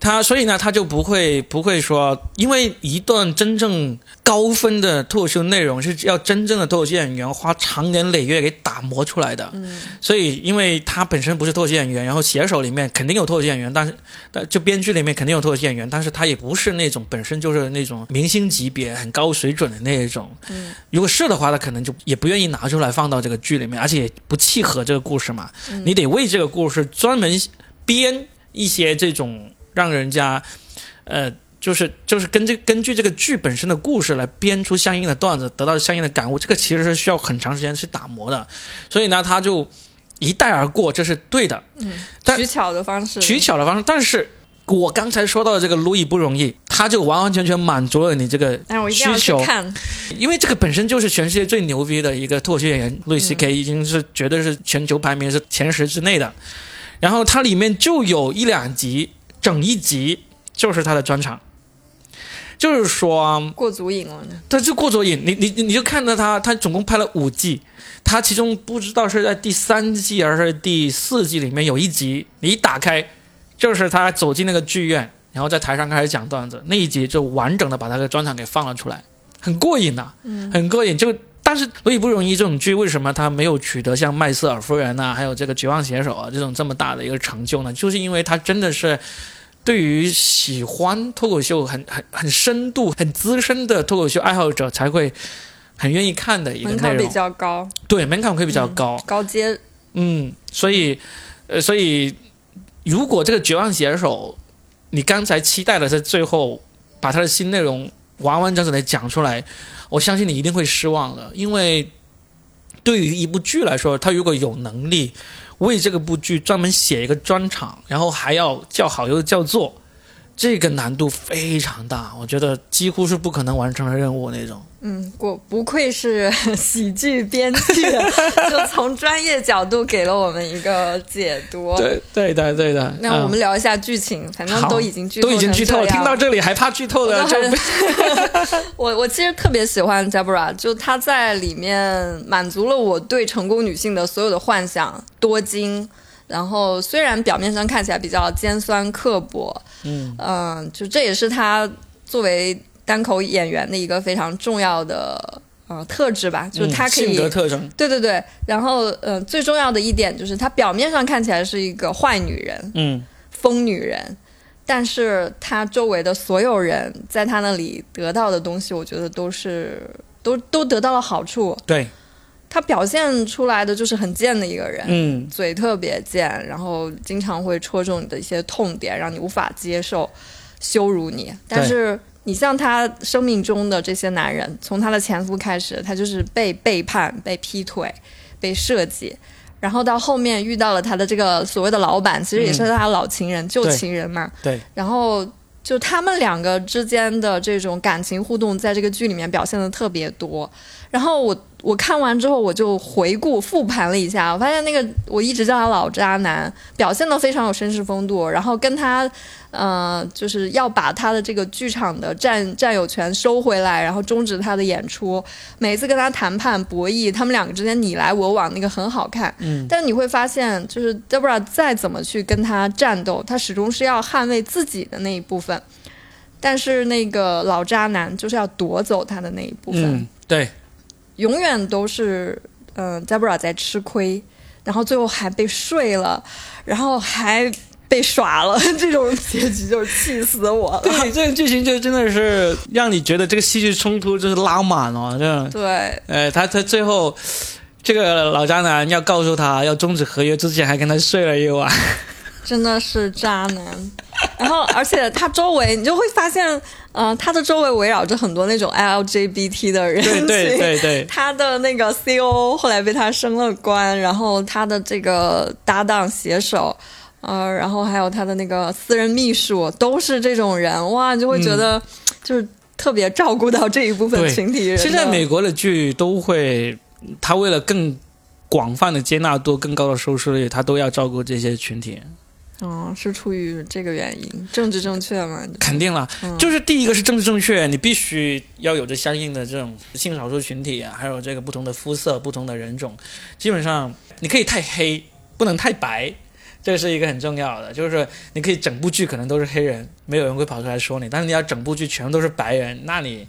A: 他所以呢，他就不会不会说，因为一段真正高分的脱口秀内容是要真正的脱口秀演员花长年累月给打磨出来的。
B: 嗯，
A: 所以因为他本身不是脱口秀演员，然后写手里面肯定有脱口秀演员，但是但就编剧里面肯定有脱口秀演员，但是他也不是那种本身就是那种明星级别很高水准的那一种。
B: 嗯，
A: 如果是的话，他可能就也不愿意拿出来放到这个剧里面，而且也不契合这个故事嘛。你得为这个故事专门编一些这种让人家。呃，就是就是根据根据这个剧本身的故事来编出相应的段子，得到相应的感悟，这个其实是需要很长时间去打磨的。所以呢，他就一带而过，这是对的，嗯
B: 取巧的方式，
A: 取巧的方式。但是我刚才说到的这个路易不容易，他就完完全全满足了你这个
B: 但是我一定要去
A: 需求，
B: 看，
A: 因为这个本身就是全世界最牛逼的一个脱口秀演员，路易 C K 已经是绝对是全球排名是前十之内的。然后它里面就有一两集，整一集就是他的专场。就是说
B: 过足瘾了呢。
A: 他就过足瘾，你你你就看到他，他总共拍了五季，他其中不知道是在第三季还是第四季里面有一集，你一打开就是他走进那个剧院，然后在台上开始讲段子，那一集就完整的把他的专场给放了出来，很过瘾呐、
B: 嗯
A: 很过瘾。就但是《所以不容易》这种剧，为什么它没有取得像《麦瑟尔夫人》呐，还有这个《绝望写手》啊这种这么大的一个成就呢？就是因为它真的是对于喜欢脱口秀很很很深度、很资深的脱口秀爱好者才会很愿意看的一个内
B: 门槛比。较高，
A: 对，门槛会比较高。
B: 高阶
A: 嗯，所以，呃，所以如果这个《绝望写手》，你刚才期待的是最后把他的新内容完完整整的讲出来，我相信你一定会失望的，因为对于一部剧来说，他如果有能力为这个部剧专门写一个专场，然后还要叫好又叫座，这个难度非常大，我觉得几乎是不可能完成的任务那种。
B: 嗯，果不愧是喜剧编剧，就从专业角度给了我们一个解读。
A: 对对的对的。
B: 那我
A: 嗯
B: 们聊一下剧情，反正都已经剧透
A: 都已经剧透听到这里还怕剧透的就
B: 我我我其实特别喜欢 Deborah，就她在里面满足了我对成功女性的所有的幻想，多金。然后虽然表面上看起来比较尖酸刻薄，
A: 嗯。
B: 嗯、就这也是他作为单口演员的一个非常重要的呃特质吧，就是她可以、
A: 嗯性格特征，
B: 对对对，然后呃最重要的一点就是她表面上看起来是一个坏女人，
A: 嗯。
B: 疯女人，但是她周围的所有人在她那里得到的东西，我觉得都是都都得到了好处。
A: 对，
B: 她表现出来的就是很贱的一个人，
A: 嗯
B: 嘴特别贱，然后经常会戳中你的一些痛点，让你无法接受，羞辱你。但是你像他生命中的这些男人，从他的前夫开始，他就是被背叛、被劈腿、被设计。然后到后面遇到了他的这个所谓的老板，其实也是他的老情人、旧情人嘛。
A: 对，
B: 然后就他们两个之间的这种感情互动，在这个剧里面表现的特别多。然后我我看完之后，我就回顾复盘了一下，我发现那个我一直叫他老渣男，表现的非常有绅士风度，然后跟他呃就是要把他的这个剧场的占占有权收回来，然后终止他的演出。每次跟他谈判博弈，他们两个之间你来我往，那个很好看。
A: 嗯
B: 但你会发现，就是 Deborah 再怎么去跟他战斗，他始终是要捍卫自己的那一部分。但是那个老渣男就是要夺走他的那一部分，
A: 嗯对，
B: 永远都是嗯、呃、，Deborah 在吃亏，然后最后还被睡了，然后还被耍了，这种结局就是气死我了。
A: 对，这个剧情就真的是让你觉得这个戏剧冲突就是拉满了，这样，
B: 对，
A: 呃，他他最后。这个老渣男要告诉他要终止合约之前，还跟他睡了一晚。
B: 真的是渣男。然后，而且他周围你就会发现，呃，他的周围围绕着很多那种 LGBT 的人群。
A: 对对对对，
B: 他的那个 CO 后来被他升了官，然后他的这个搭档携手，呃，然后还有他的那个私人秘书，都是这种人，哇，你就会觉得就是特别照顾到这一部分群体人的。
A: 现在美国的剧都会，他为了更广泛的接纳度、更高的收视率，他都要照顾这些群体。
B: 嗯，是出于这个原因，政治正确嘛？
A: 肯定了，
B: 嗯
A: 就是第一个是政治正确，你必须要有着相应的这种性少数群体啊，还有这个不同的肤色、不同的人种。基本上你可以太黑，不能太白，这是一个很重要的。就是你可以整部剧可能都是黑人，没有人会跑出来说你，但是你要整部剧全都是白人，那你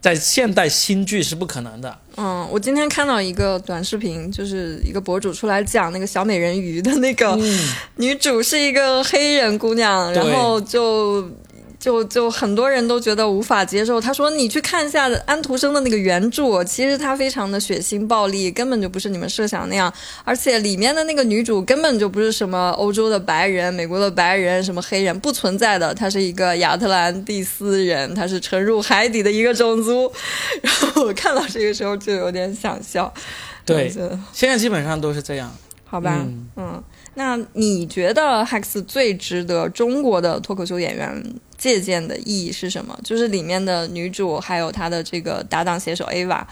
A: 在现代新剧是不可能的。
B: 嗯，我今天看到一个短视频，就是一个博主出来讲那个小美人鱼的那个
A: 嗯，
B: 女主是一个黑人姑娘，
A: 对
B: 然后就就就很多人都觉得无法接受。他说：“你去看一下安徒生的那个原著，其实它非常的血腥暴力，根本就不是你们设想那样。而且里面的那个女主根本就不是什么欧洲的白人、美国的白人、什么黑人，不存在的。她是一个亚特兰蒂斯人，她是沉入海底的一个种族。然后我看到这个时候就有点想笑。
A: 对现在基本上都是这样。
B: 好吧，
A: 嗯，
B: 那你觉得 Hex 最值得中国的脱口秀演员借鉴的意义是什么？就是里面的女主还有她的这个搭档写手 Ava，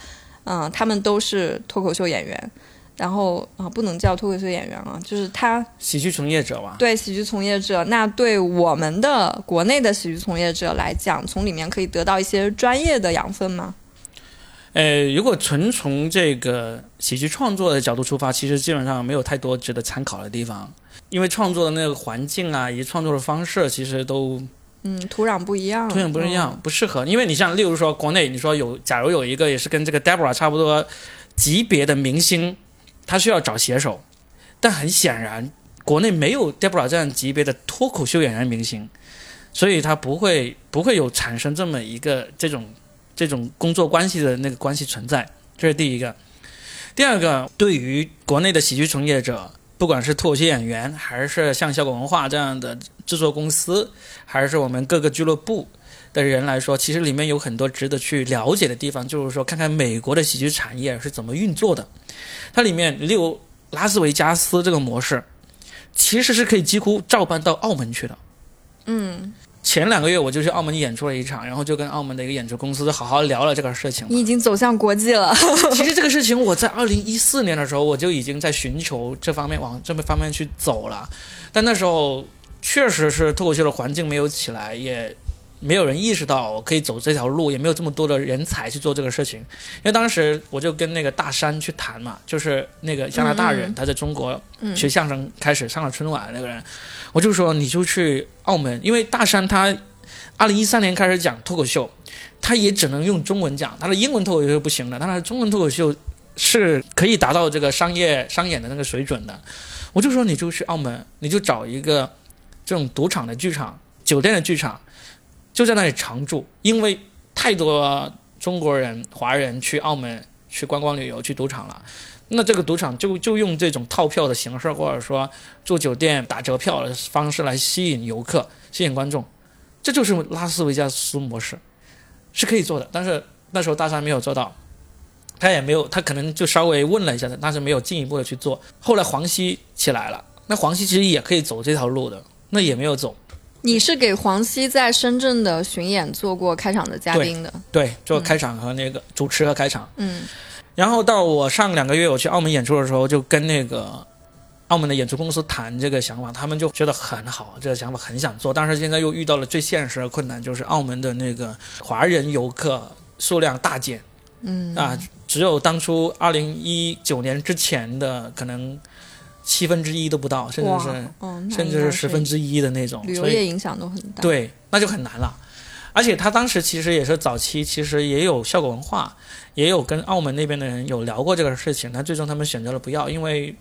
B: 嗯，他们都是脱口秀演员。然后啊，不能叫脱口秀演员啊，就是他
A: 喜剧从业者吧。
B: 对喜剧从业者，那对我们的国内的喜剧从业者来讲，从里面可以得到一些专业的养分吗？
A: 呃，如果纯从这个喜剧创作的角度出发，其实基本上没有太多值得参考的地方，因为创作的那个环境啊，以及创作的方式，其实都
B: 嗯，土壤不一样，
A: 土壤不一样，不适合。因为你像，例如说国内，你说有，假如有一个也是跟这个 Deborah 差不多级别的明星。他需要找写手，但很显然，国内没有 Deborah 这样级别的脱口秀演员明星，所以他不会不会有产生这么一个这种这种工作关系的那个关系存在。这是第一个。第二个，对于国内的喜剧从业者，不管是脱口秀演员，还是像效果文化这样的制作公司，还是我们各个俱乐部的人来说，其实里面有很多值得去了解的地方，就是说看看美国的喜剧产业是怎么运作的。它里面，例如拉斯维加斯这个模式，其实是可以几乎照搬到澳门去的。
B: 嗯，
A: 前两个月我就去澳门演出了一场，然后就跟澳门的一个演出公司好好聊了这个事情。
B: 你已经走向国际了。
A: 其实这个事情我在二零一四年的时候我就已经在寻求这方面往这个方面去走了，但那时候确实是脱口秀的环境没有起来，也。没有人意识到我可以走这条路，也没有这么多的人才去做这个事情。因为当时我就跟那个大山去谈嘛，就是那个加拿大人，他在中国学相声开始上了春晚那个人，我就说你就去澳门，因为大山他二零一三年开始讲脱口秀，他也只能用中文讲，他的英文脱口秀是不行的，他的中文脱口秀是可以达到这个商业商演的那个水准的。我就说你就去澳门，你就找一个这种赌场的剧场、酒店的剧场。就在那里常住，因为太多中国人、华人去澳门去观光旅游、去赌场了。那这个赌场就就用这种套票的形式，或者说住酒店打折票的方式来吸引游客、吸引观众。这就是拉斯维加斯模式，是可以做的。但是那时候大山没有做到，他也没有，他可能就稍微问了一下但是没有进一步的去做。后来黄西起来了，那黄西其实也可以走这条路的，那也没有走。
B: 你是给黄西在深圳的巡演做过开场的嘉宾的，
A: 对，做开场和那个主持和开场。
B: 嗯，
A: 然后到我上两个月我去澳门演出的时候，就跟那个澳门的演出公司谈这个想法，他们就觉得很好，这个想法很想做，但是现在又遇到了最现实的困难，就是澳门的那个华人游客数量大减。
B: 嗯
A: 啊，只有当初二零一九年之前的可能。七分之一都不到，甚至是，甚至是十分之一的那种，
B: 旅游业影响都很大。
A: 对，那就很难了。而且他当时其实也是早期，其实也有效果文化，也有跟澳门那边的人有聊过这个事情。但最终他们选择了不要，因为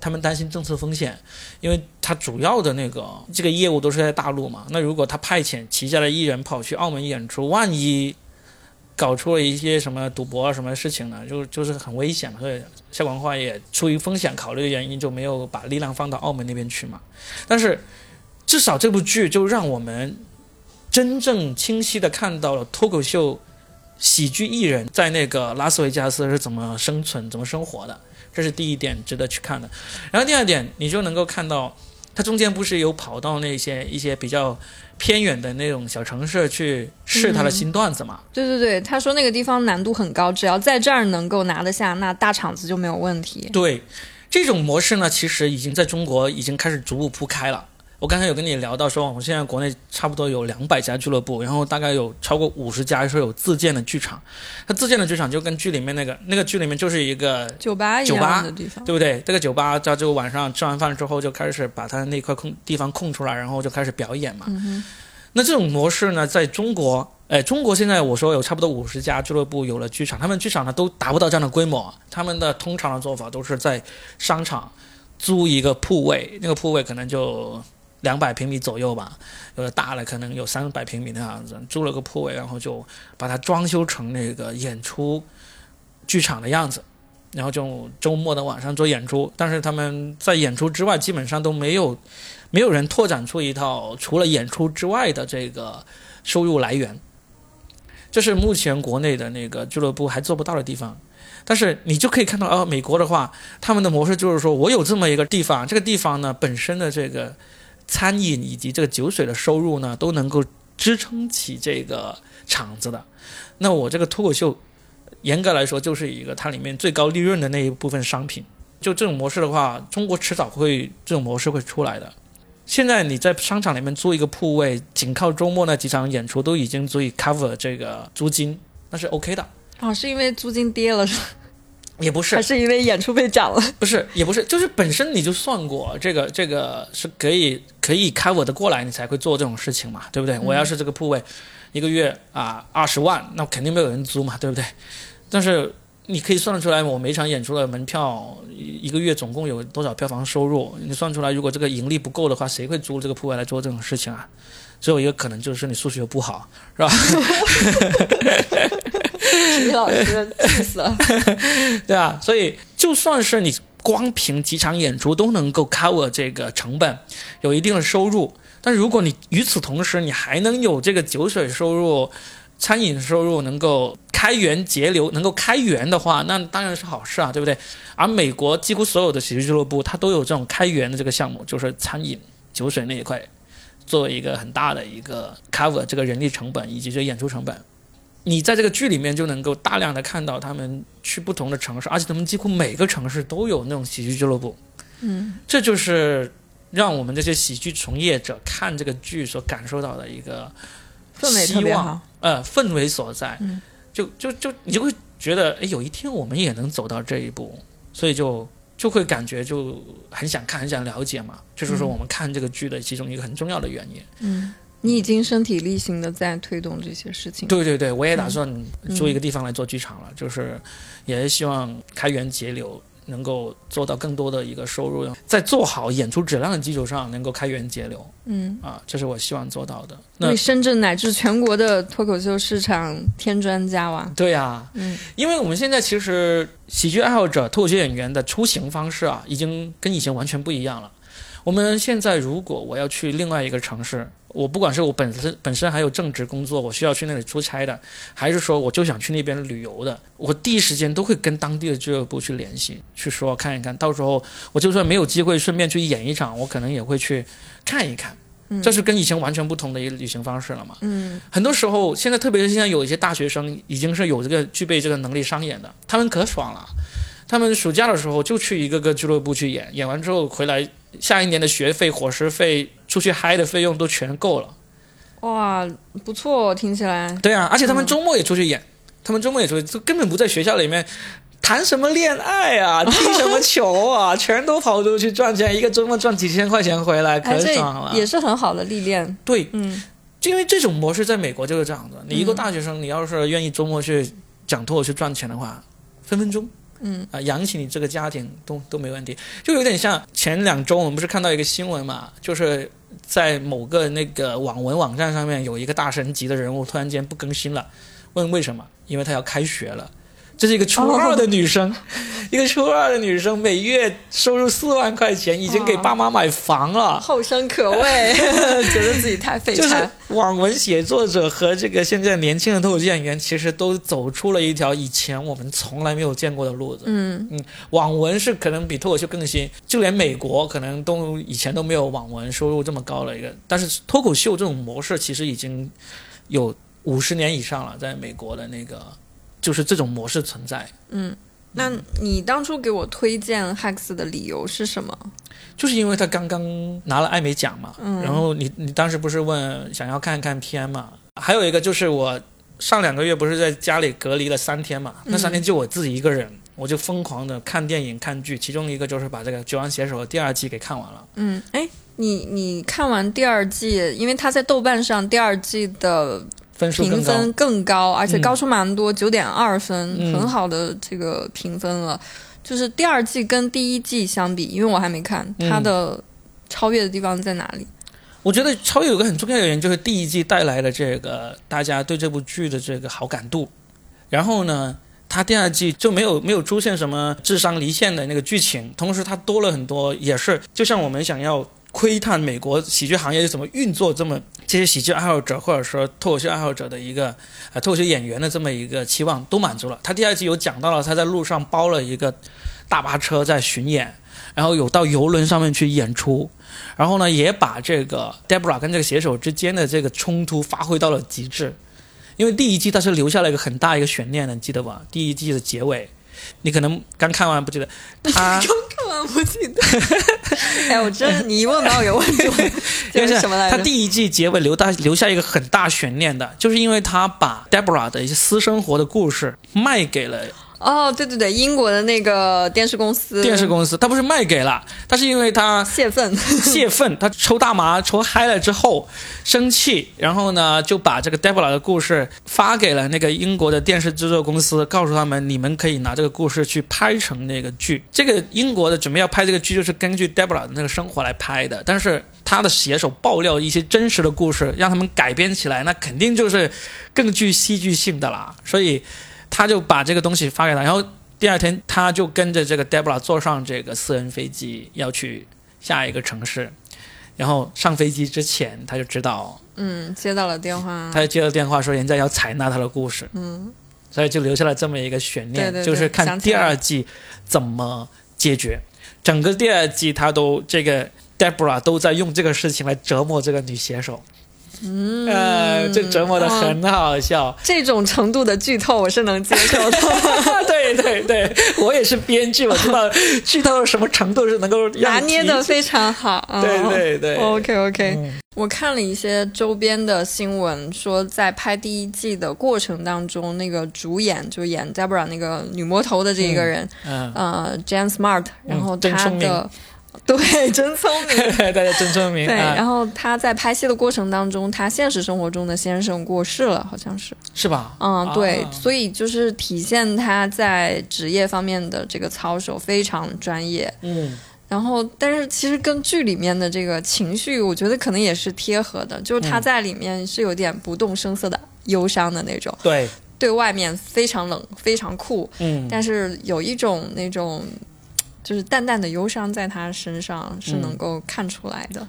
A: 他们担心政策风险，因为他主要的那个这个业务都是在大陆嘛。那如果他派遣旗下的艺人跑去澳门演出，万一……搞出了一些什么赌博啊什么事情呢？就就是很危险所以效果文化也出于风险考虑的原因，就没有把力量放到澳门那边去嘛。但是至少这部剧就让我们真正清晰的看到了脱口秀喜剧艺人在那个拉斯维加斯是怎么生存、怎么生活的，这是第一点值得去看的。然后第二点，你就能够看到他中间不是有跑到那些一些比较。偏远的那种小城市去试他的新段子嘛？
B: 对对对，他说那个地方难度很高，只要在这儿能够拿得下，那大场子就没有问题。
A: 对，这种模式呢，其实已经在中国已经开始逐步铺开了。我刚才有跟你聊到说，我们现在国内差不多有两百家俱乐部，然后大概有超过五十家是有自建的剧场。它自建的剧场就跟剧里面那个那个剧里面就是一个
B: 酒吧一样的地方，
A: 对不对？这个酒吧它就晚上吃完饭之后就开始把它那块空地方空出来，然后就开始表演嘛。那这种模式呢，在中国，哎，中国现在我说有差不多五十家俱乐部有了剧场，他们剧场呢都达不到这样的规模，他们的通常的做法都是在商场租一个铺位，那个铺位可能就。两百平米左右吧，有的大了可能有三百平米那样子，租了个铺位，然后就把它装修成那个演出剧场的样子，然后就周末的晚上做演出。但是他们在演出之外，基本上都没有没有人拓展出一套除了演出之外的这个收入来源，这是目前国内的那个俱乐部还做不到的地方。但是你就可以看到，啊，美国的话，他们的模式就是说我有这么一个地方，这个地方呢本身的这个。餐饮以及这个酒水的收入呢，都能够支撑起这个厂子的。那我这个脱口秀，严格来说就是一个它里面最高利润的那一部分商品。就这种模式的话，中国迟早会这种模式会出来的。现在你在商场里面租一个铺位，仅靠周末那几场演出都已经足以 cover 这个租金，那是 OK 的。
B: 啊，是因为租金跌了，是吧？
A: 也不是
B: 还，是因为演出被涨了？
A: 不是，也不是，就是本身你就算过这个这个是可以可以 cover 的过来，你才会做这种事情嘛，对不对？我要是这个铺位一个月啊二十万，那肯定没有人租嘛，对不对？但是你可以算得出来，我每场演出的门票一一个月总共有多少票房收入？你算出来，如果这个盈利不够的话，谁会租这个铺位来做这种事情啊？只有一个可能就是你数学不好，是吧？
B: 李老师气死了。
A: 对啊，所以就算是你光凭几场演出都能够 cover 这个成本，有一定的收入，但如果你与此同时你还能有这个酒水收入、餐饮收入，能够开源节流，能够开源的话，那当然是好事啊，对不对？而美国几乎所有的喜剧俱乐部，它都有这种开源的这个项目，就是餐饮、酒水那一块，作为一个很大的一个 cover 这个人力成本以及这演出成本。你在这个剧里面就能够大量的看到他们去不同的城市，而且他们几乎每个城市都有那种喜剧俱乐部。
B: 嗯，
A: 这就是让我们这些喜剧从业者看这个剧所感受到的一个
B: 氛围特别
A: 希望
B: 好。
A: 呃氛围所在。
B: 嗯
A: 就就就你就会觉得，哎，有一天我们也能走到这一步，所以就就会感觉就很想看，很想了解嘛。这就是我们看这个剧的其中一个很重要的原因。
B: 嗯，你已经身体力行的在推动这些事情。
A: 对对对，我也打算租一个地方来做剧场了，就是也是希望开源节流，能够做到更多的一个收入，在做好演出质量的基础上，能够开源节流
B: 嗯，
A: 啊，这是我希望做到的。那
B: 为深圳乃至全国的脱口秀市场添砖加瓦。
A: 对呀、
B: 嗯
A: 因为我们现在其实喜剧爱好者、脱口秀演员的出行方式啊，已经跟以前完全不一样了。我们现在如果我要去另外一个城市，我不管是我本身本身还有正职工作，我需要去那里出差的，还是说我就想去那边旅游的，我第一时间都会跟当地的俱乐部去联系，去说看一看。到时候我就算没有机会顺便去演一场，我可能也会去看一看。这是跟以前完全不同的一个旅行方式了嘛？
B: 嗯
A: 很多时候，现在特别是现在有一些大学生已经是有这个具备这个能力商演的，他们可爽了。他们暑假的时候就去一个个俱乐部去演，演完之后回来，下一年的学费、伙食费、出去嗨的费用都全够了。
B: 哇，不错，听起来。
A: 对啊，而且他们
B: 嗯
A: 周末也出去演，他们周末也出去，就根本不在学校里面谈什么恋爱啊，踢什么球啊，全都跑出去赚钱，一个周末赚几千块钱回来，可爽了。
B: 也是很好的历练。
A: 对，
B: 嗯
A: 因为这种模式在美国就是这样的。你一个大学生，你要是愿意周末去讲脱口秀赚钱的话，分分钟
B: 嗯
A: 啊、养起你这个家庭都都没问题。就有点像前两周我们不是看到一个新闻嘛，就是在某个那个网文网站上面有一个大神级的人物突然间不更新了，问为什么？因为他要开学了。这是一个初二的女生，一个初二的女生，每月收入四万块钱，已经给爸妈买房了。
B: 后生可畏，觉得自己太废
A: 就是
B: 柴。
A: 网文写作者和这个现在年轻的脱口秀演员，其实都走出了一条以前我们从来没有见过的路子。
B: 嗯
A: 网文是可能比脱口秀更新，就连美国可能都以前都没有网文收入这么高的一个，但是脱口秀这种模式其实已经有五十年以上了，在美国的那个就是这种模式存在。
B: 嗯，那你当初给我推荐 Hex 的理由是什么？
A: 就是因为他刚刚拿了艾美奖嘛，
B: 嗯
A: 然后你你当时不是问想要看看片嘛？还有一个就是我上两个月不是在家里隔离了三天嘛，那三天就我自己一个人，我就疯狂的看电影看剧，其中一个就是把这个《绝望写手》的第二季给看完了。
B: 嗯，哎，你你看完第二季，因为他在豆瓣上第二季的评
A: 分数更高，
B: 分更高，而且
A: 嗯。
B: 高出蛮多，九点二分，
A: 嗯
B: 很好的这个评分了。就是第二季跟第一季相比，因为我还没看，
A: 嗯。
B: 它的超越的地方在哪里？
A: 我觉得超越有个很重要的原因，就是第一季带来了这个大家对这部剧的这个好感度，然后呢，它第二季就没有没有出现什么智商离线的那个剧情，同时它多了很多，也是就像我们想要窥探美国喜剧行业是怎么运作，这么这些喜剧爱好者或者说脱口秀爱好者的一个呃脱口秀演员的这么一个期望都满足了。他第二季有讲到了他在路上包了一个大巴车在巡演，然后有到游轮上面去演出。然后呢，也把这个 Debra 跟这个写手之间的这个冲突发挥到了极致。因为第一季它是留下了一个很大一个悬念的，你记得吧？第一季的结尾，你可能刚看完不记得，他
B: 不记得。哎，我真的你一问把我给问住
A: 就 是
B: 什么来着？
A: 他第一季结尾留大留下一个很大悬念的，就是因为他把 Deborah 的一些私生活的故事卖给了
B: 哦，对对对，英国的那个电视公司，
A: 电视公司，他不是卖给了，他是因为他
B: 泄愤，
A: 泄愤，他抽大麻抽嗨了之后生气，然后呢就把这个 Deborah 的故事发给了那个英国的电视制作公司，告诉他们你们可以拿这个故事去拍成那个剧。这个英国的准备要拍这个剧，就是根据 Deborah 的那个生活来拍的，但是他的写手爆料一些真实的故事，让他们改编起来，那肯定就是更具戏剧性的啦。所以他就把这个东西发给他，然后第二天他就跟着这个 Deborah 坐上这个私人飞机要去下一个城市，然后上飞机之前他就知道，
B: 嗯，接到了电话，
A: 他就接到电话说人家要采纳他的故事，嗯，所以就留下了这么一个悬念，
B: 对对对
A: 就是看第二季怎么解决。整个第二季他都这个 Deborah 都在用这个事情来折磨这个女写手，嗯，呃，这折磨的很好笑。
B: 这种程度的剧透我是能接受的，
A: 对对对，我也是编剧，我知道剧透到什么程度是能够
B: 拿捏的非常好。嗯
A: 对对对。
B: OK OK，、
A: 嗯。
B: 我看了一些周边的新闻，说在拍第一季的过程当中，那个主演就演 Deborah 那个女魔头的这一个人，
A: 嗯，
B: 呃，Jan Smart，然后他的、对真聪明。
A: 大家真聪明
B: 对，
A: 啊，
B: 然后他在拍戏的过程当中，他现实生活中的先生过世了，好像是。
A: 是吧？
B: 嗯，对，
A: 啊
B: 所以就是体现他在职业方面的这个操守非常专业。
A: 嗯
B: 然后，但是其实跟剧里面的这个情绪，我觉得可能也是贴合的，就是他
A: 嗯
B: 在里面是有点不动声色的忧伤的那种，
A: 对，
B: 对外面非常冷、非常酷，
A: 嗯，
B: 但是有一种那种就是淡淡的忧伤在他身上是能够看出来的。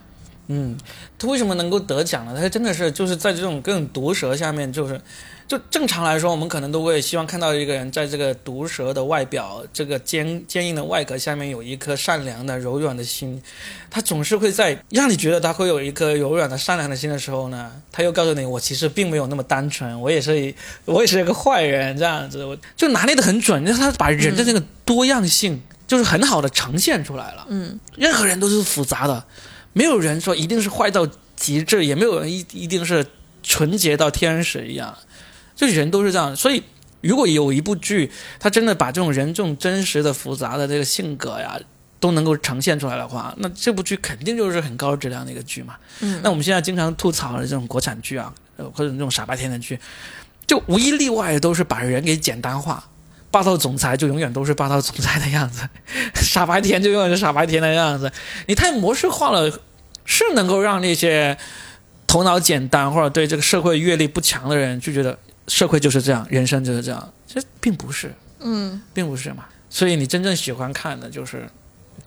A: 嗯，他为什么能够得奖呢？他真的是就是在这种各种毒舌下面，就是就正常来说，我们可能都会希望看到一个人在这个毒舌的外表、这个坚坚硬的外壳下面有一颗善良的、柔软的心。他总是会在让你觉得他会有一颗柔软的、善良的心的时候呢，他又告诉你，我其实并没有那么单纯，我也是一我也是一个坏人，这样子，我就拿捏的很准，就是他把人的那个多样性。就是很好的呈现出来了，
B: 嗯，
A: 任何人都是复杂的，没有人说一定是坏到极致，也没有人一一定是纯洁到天使一样，就人都是这样。所以，如果有一部剧，它真的把这种人这种真实的、复杂的这个性格呀，都能够呈现出来的话，那这部剧肯定就是很高质量的一个剧嘛。
B: 嗯
A: 那我们现在经常吐槽的这种国产剧啊，呃或者这种傻白甜的剧，就无一例外都是把人给简单化。霸道总裁就永远都是霸道总裁的样子，傻白甜就永远是傻白甜的样子。你太模式化了，是能够让那些头脑简单或者对这个社会阅历不强的人就觉得社会就是这样，人生就是这样。其实并不是，
B: 嗯，
A: 并不是嘛。所以你真正喜欢看的就是，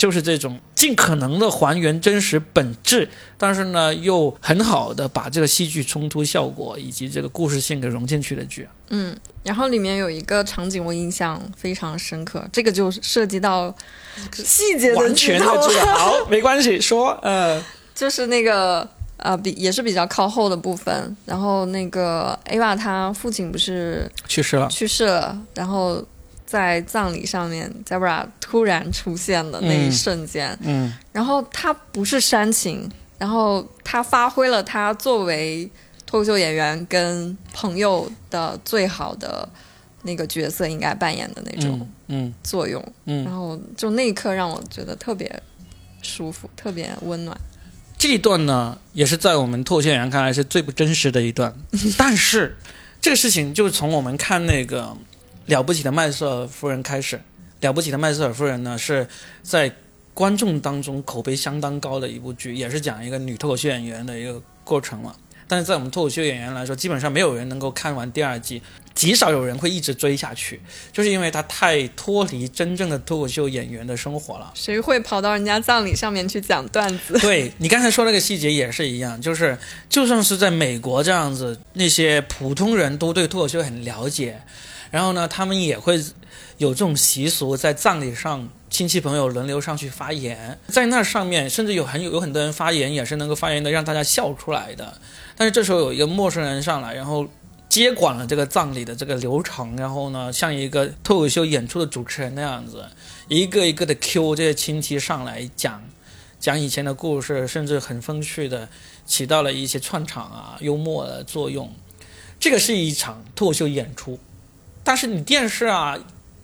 A: 就是这种尽可能的还原真实本质，但是呢又很好的把这个戏剧冲突效果以及这个故事性给融进去的剧。
B: 嗯，然后里面有一个场景我印象非常深刻，这个就涉及到细节的
A: 完全的
B: 剧。
A: 好，没关系，说呃，
B: 就是那个呃比也是比较靠后的部分，然后那个 Ava 她父亲不是
A: 去世了，
B: 去世了，然后在葬礼上面 z e b r a 突然出现的那一
A: 嗯
B: 瞬间，
A: 嗯
B: 然后他不是煽情，然后他发挥了他作为脱口秀演员跟朋友的最好的那个角色应该扮演的那种
A: 嗯嗯。
B: 作用，然
A: 嗯，
B: 后就那一刻让我觉得特别舒服，特别温暖。
A: 这一段呢也是在我们脱口秀演员看来是最不真实的一段，但是这个事情就是从我们看那个《了不起的麦瑟尔夫人》开始，《了不起的麦瑟尔夫人》呢是在观众当中口碑相当高的一部剧，也是讲一个女脱口秀演员的一个过程嘛。但是在我们脱口秀演员来说，基本上没有人能够看完第二季，极少有人会一直追下去，就是因为它太脱离真正的脱口秀演员的生活了。
B: 谁会跑到人家葬礼上面去讲段子？
A: 对你刚才说那个细节也是一样，就是就算是在美国这样子，那些普通人都对脱口秀很了解，然后呢，他们也会有这种习俗，在葬礼上亲戚朋友轮流上去发言，在那上面甚至有很有有很多人发言也是能够发言的让大家笑出来的，但是这时候有一个陌生人上来，然后接管了这个葬礼的这个流程，然后呢，像一个脱口秀演出的主持人那样子，一个一个的 Q 这些亲戚上来讲，讲以前的故事，甚至很风趣的，起到了一些串场啊、幽默的作用。这个是一场脱口秀演出，但是你电视啊、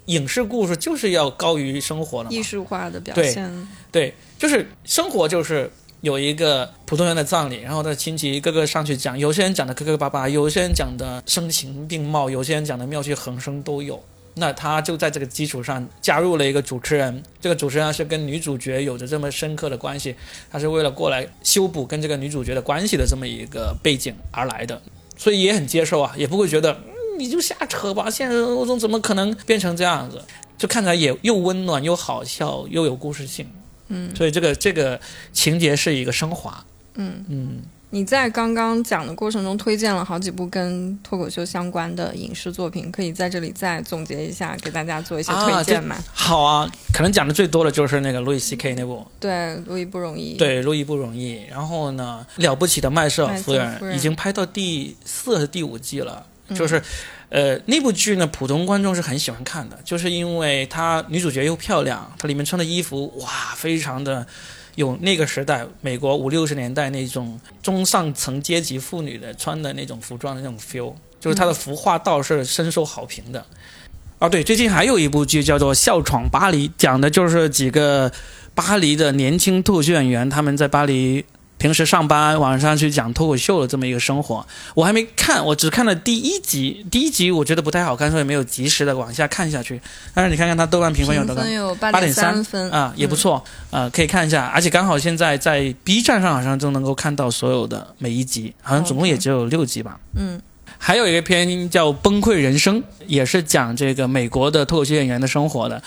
A: 影视故事就是要高于生活的
B: 艺。术化的表现，
A: 对，就是生活就是有一个普通人的葬礼，然后他的亲戚一个个上去讲，有些人讲的磕磕巴巴，有些人讲的声情并茂，有些人讲的妙趣横生都有。那他就在这个基础上加入了一个主持人，这个主持人是跟女主角有着这么深刻的关系，他是为了过来修补跟这个女主角的关系的这么一个背景而来的，所以也很接受啊，也不会觉得、嗯你就瞎扯吧，现实生活中怎么可能变成这样子？就看起来也又温暖又好笑又有故事性。
B: 嗯
A: 所以这个这个情节是一个升华。
B: 嗯。
A: 嗯，
B: 你在刚刚讲的过程中推荐了好几部跟脱口秀相关的影视作品，可以在这里再总结一下，给大家做一些
A: 啊
B: 推荐吗？
A: 好啊，可能讲的最多的就是那个路易 C K 那部，
B: 对，路易不容易。，
A: 对，路易不容易。然后呢，了不起的麦瑟尔夫
B: 人
A: 人已经拍到第四还是第五季了，
B: 嗯
A: 就是。呃，那部剧呢，普通观众是很喜欢看的，就是因为她女主角又漂亮，她里面穿的衣服哇，非常的有那个时代美国五六十年代那种中上层阶级妇女的穿的那种服装的那种 feel，就是她的服化道是深受好评的。啊，对，最近还有一部剧叫做《笑闯巴黎》，讲的就是几个巴黎的年轻脱口秀演员，他们在巴黎平时上班，晚上去讲脱口秀的这么一个生活。我还没看，我只看了第一集，第一集我觉得不太好看，所以没有及时的往下看下去。但是你看看它豆瓣评分有多高？
B: 八
A: 八点
B: 三分
A: 啊，也不错，呃，可以看一下，而且刚好现在在 B 站上好像就能够看到所有的每一集，好像总共也只有六集吧。
B: 嗯
A: 还有一个片叫《崩溃人生》，也是讲这个美国的脱口秀演员的生活的，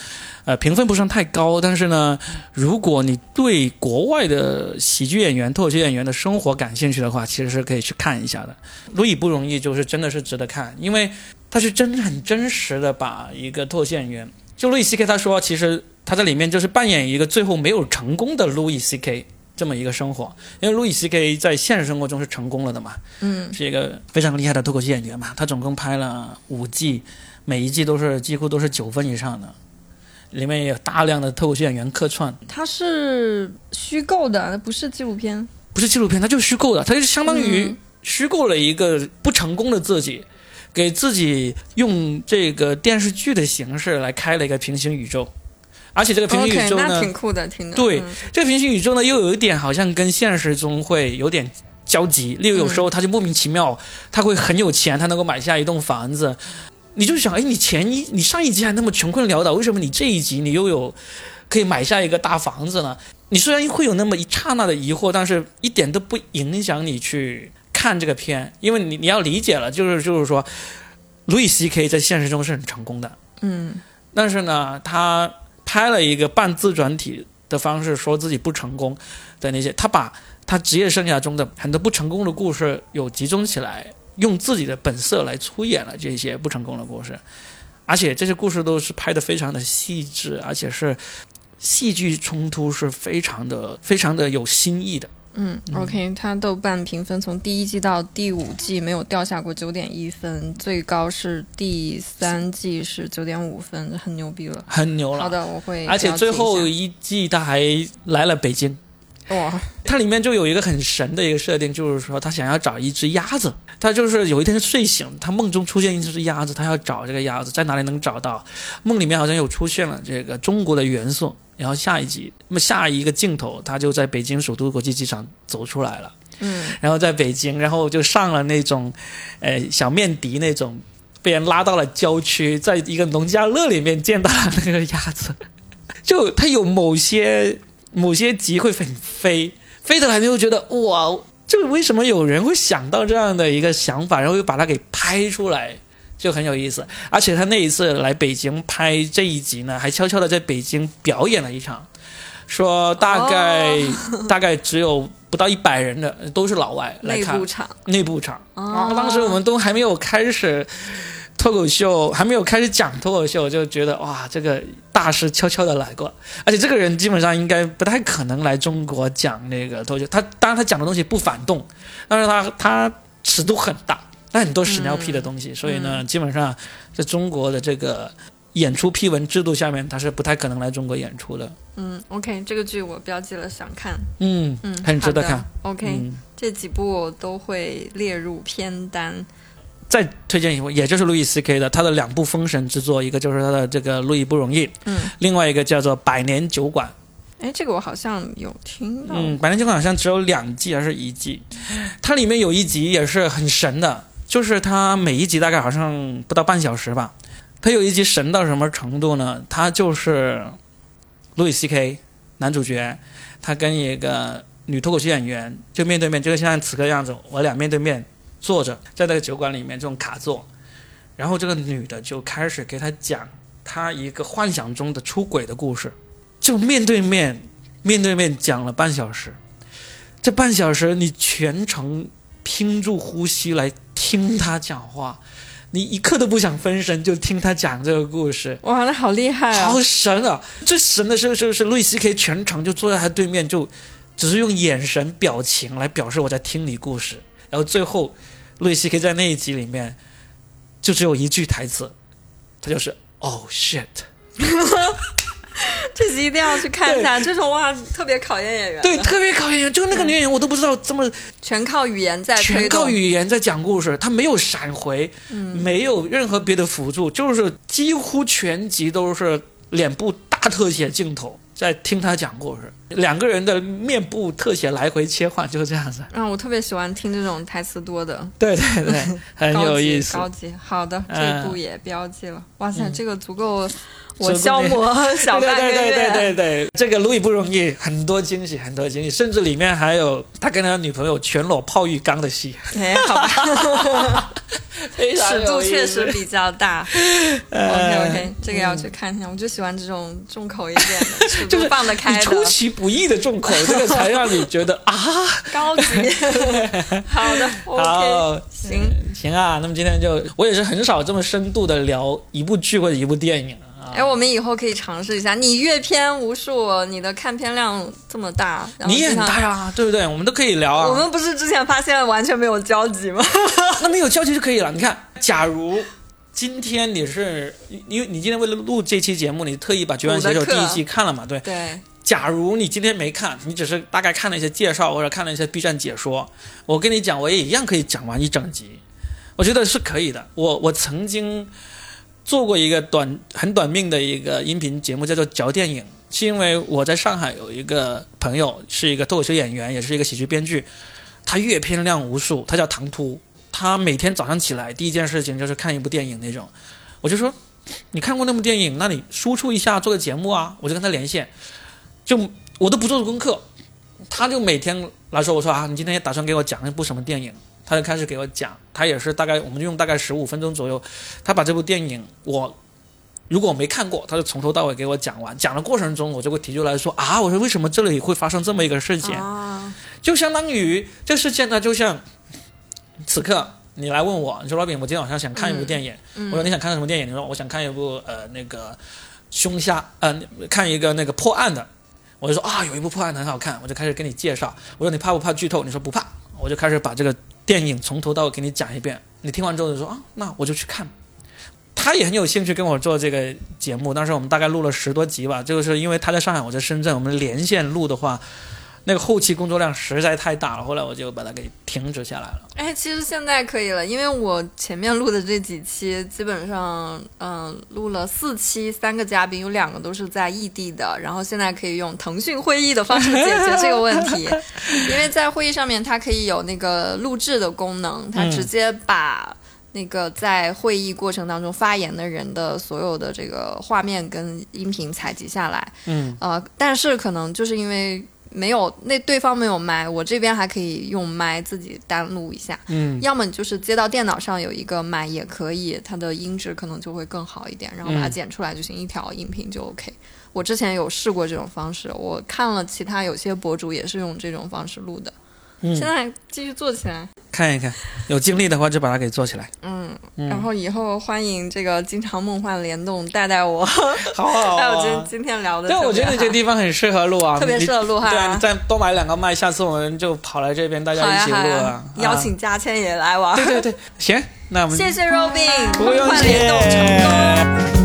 A: 呃，评分不算太高，但是呢，如果你对国外的喜剧演员、脱口秀演员的生活感兴趣的话，其实是可以去看一下的。路易不容易，就是真的是值得看，因为他是真很真实的把一个脱口秀演员，就路易 C K 他说，其实他在里面就是扮演一个最后没有成功的路易 C K 这么一个生活，因为路易 C K 在现实生活中是成功了的嘛，
B: 嗯。
A: 是一个非常厉害的脱口秀演员嘛。他总共拍了五季，每一季都是几乎都是九分以上的，里面也有大量的脱口秀演员客串，
B: 它是虚构的，不是纪录片。
A: 不是纪录片，它就是虚构的，它就是相当于
B: 嗯。
A: 虚构了一个不成功的自己，给自己用这个电视剧的形式来开了一个平行宇宙，而且这个平行宇宙呢
B: 那挺酷的，听着。
A: 对
B: 嗯
A: 这个平行宇宙呢，又有一点好像跟现实中会有点交集。例如有时候他就莫名其妙，他会很有钱，他能够买下一栋房子，你就想，哎，你前一你上一集还那么穷困潦倒，为什么你这一集你又有可以买下一个大房子呢？你虽然会有那么一刹那的疑惑，但是一点都不影响你去看这个片，因为你你要理解了，就是就是说，路易 C K 在现实中是很成功的，
B: 嗯
A: 但是呢，他拍了一个半自传体的方式，说自己不成功的那些，他把他职业生涯中的很多不成功的故事有集中起来，用自己的本色来出演了这些不成功的故事，而且这些故事都是拍的非常的细致，而且是戏剧冲突是非常的非常的有新意的。
B: 嗯，OK，它豆瓣评分从第一季到第五季没有掉下过九点一分，最高是第三季是九点五分，很牛逼了。
A: 很牛了，
B: 好的，我会
A: 而且最后
B: 一
A: 一季他还来了北京，
B: 哇，
A: 它里面就有一个很神的一个设定，就是说他想要找一只鸭子，他就是有一天睡醒，他梦中出现一只鸭子，他要找这个鸭子在哪里能找到？梦里面好像有出现了这个中国的元素，然后下一集，那么下一个镜头，他就在北京首都国际机场走出来了，
B: 嗯。
A: 然后在北京，然后就上了那种，呃，小面的那种。被人拉到了郊区，在一个农家乐里面见到了那个鸭子，就它有某些某些集会很飞，飞的来你就觉得哇，就为什么有人会想到这样的一个想法，然后又把它给拍出来，就很有意思。而且他那一次来北京拍这一集呢，还悄悄的在北京表演了一场，说大概、大概只有不到一百人的，都是老外来看
B: 内部场。
A: 内部场。
B: 哦。
A: 然后当时我们都还没有开始脱口秀，还没有开始讲脱口秀，就觉得哇，这个大师悄悄的来过，而且这个人基本上应该不太可能来中国讲那个脱口秀。他当然他讲的东西不反动，但是他他尺度很大，那很多屎尿屁的东西，所以呢，基本上在中国的这个演出批文制度下面，他是不太可能来中国演出的。
B: 嗯，OK，这个剧我标记了，想看。
A: 嗯
B: 嗯，
A: 很值得看。
B: OK，、
A: 嗯，
B: 这几部都会列入片单。
A: 再推荐一部，也就是路易 C K 的，他的两部封神之作，一个就是他的这个《路易不容易》，
B: 嗯，
A: 另外一个叫做《百年酒馆》。
B: 哎，这个我好像有听到。
A: 嗯，《百年酒馆》好像只有两季还是一季，它里面有一集也是很神的，就是它每一集大概好像不到半小时吧。它有一集神到什么程度呢？它就是路易 C K 男主角，他跟一个女脱口秀演员就面对面，就像此刻样子，我俩面对面坐着在那个酒馆里面这种卡座，然后这个女的就开始给他讲她一个幻想中的出轨的故事，就面对面面对面讲了半小时，这半小时你全程拼住呼吸来听他讲话，你一刻都不想分神，就听他讲这个故事。
B: 哇，那好厉害啊！
A: 好神啊！最神的是是是路易斯 K 全程就坐在他对面，就只是用眼神表情来表示我在听你故事。然后最后，路易斯 K 在那一集里面就只有一句台词，他就是 “Oh shit”。
B: 这集一定要去看一下，这种哇特别考验演员，
A: 对，特别考验演员，就那个女演员我都不知道这么
B: 全靠语言在
A: 全。靠语言在讲故事，她没有闪回，没有任何别的辅助，就是几乎全集都是脸部大特写镜头在听他讲故事，两个人的面部特写来回切换，就是这样子。
B: 嗯，我特别喜欢听这种台词多的，
A: 对对对，很有意思。
B: 高级，好的，这一部也标记了。哇塞，
A: 嗯
B: 这个足够我消磨 小半个
A: 对对对对。对对，这个路易不容易，很多惊喜，很多惊喜，甚至里面还有他跟他女朋友全裸泡浴缸的戏，
B: 哎，好吧，尺度确实比较大。OK
A: 呃
B: OK，这个要去看一下。我就喜欢这种重口一点的，尺度
A: 就是
B: 放得开的，
A: 出其不意的重口，这个才让你觉得啊，
B: 高级。好的，OK，
A: 好，
B: 行。
A: 行啊，那么今天就我也是很少这么深度的聊一部剧或者一部电影啊。
B: 哎，我们以后可以尝试一下。你阅片无数，你的看片量这么大，
A: 你也很大呀，对不对？我们都可以聊啊。
B: 我们不是之前发现完全没有交集吗？
A: 那没有交集就可以了。你看，假如今天你是因为你今天为了录这期节目，你特意把《绝望写手》第一季看了嘛？对。
B: 对，
A: 假如你今天没看，你只是大概看了一些介绍或者看了一些 B 站解说，我跟你讲，我也一样可以讲完一整集，我觉得是可以的。我我曾经做过一个短很短命的一个音频节目，叫做《嚼电影》，是因为我在上海有一个朋友是一个脱口秀演员，也是一个喜剧编剧，他阅片量无数，他叫唐突，他每天早上起来第一件事情就是看一部电影那种，我就说。你看过那部电影，那你输出一下做个节目啊！我就跟他连线，就我都不做功课，他就每天来说，我说啊，你今天也打算给我讲一部什么电影？他就开始给我讲，他也是大概，我们就用大概十五分钟左右，他把这部电影我如果我没看过，他就从头到尾给我讲完。讲的过程中，我就会提出来说啊，我说为什么这里会发生这么一个事件？
B: 啊，
A: 就相当于这事件呢，就像此刻你来问我，你说老饼，我今天晚上想看一部电影，我说你想看什么电影？你说我想看一部呃那个凶杀，呃看一个那个破案的，我就说啊有一部破案的很好看，我就开始跟你介绍。我说你怕不怕剧透？你说不怕，我就开始把这个电影从头到尾给你讲一遍。你听完之后就说啊，那我就去看。他也很有兴趣跟我做这个节目，当时我们大概录了十多集吧。就是因为他在上海，我在深圳，我们连线录的话，那个后期工作量实在太大了，后来我就把它给停止下来了。
B: 哎，其实现在可以了，因为我前面录的这几期，基本上，嗯，录了四期，三个嘉宾有两个都是在异地的，然后现在可以用腾讯会议的方式解决这个问题，因为在会议上面它可以有那个录制的功能，它直接把。那个在会议过程当中发言的人的所有的这个画面跟音频采集下来，
A: 嗯，
B: 呃，但是可能就是因为没有那对方没有麦，我这边还可以用麦自己单录一下。
A: 嗯，
B: 要么你就是接到电脑上有一个麦也可以，它的音质可能就会更好一点，然后把它
A: 嗯
B: 剪出来就行，一条音频就 OK。我之前有试过这种方式，我看了其他有些博主也是用这种方式录的。
A: 嗯
B: 现在继续做起来。
A: 看一看，有精力的话就把它给做起来。
B: 嗯，
A: 嗯
B: 然后以后欢迎这个经常梦幻联动带带我，
A: 好好
B: 带我今
A: 啊。
B: 今天聊的。
A: 对我觉得你这个地方很适合录啊，
B: 特别适合录哈
A: 对啊，你再多买两个麦，下次我们就跑来这边，大家一起录啊。，
B: 邀请嘉谦也来玩。
A: 啊。对对对，行，那我们
B: 谢谢 Robin，梦幻联动成功。
A: 谢。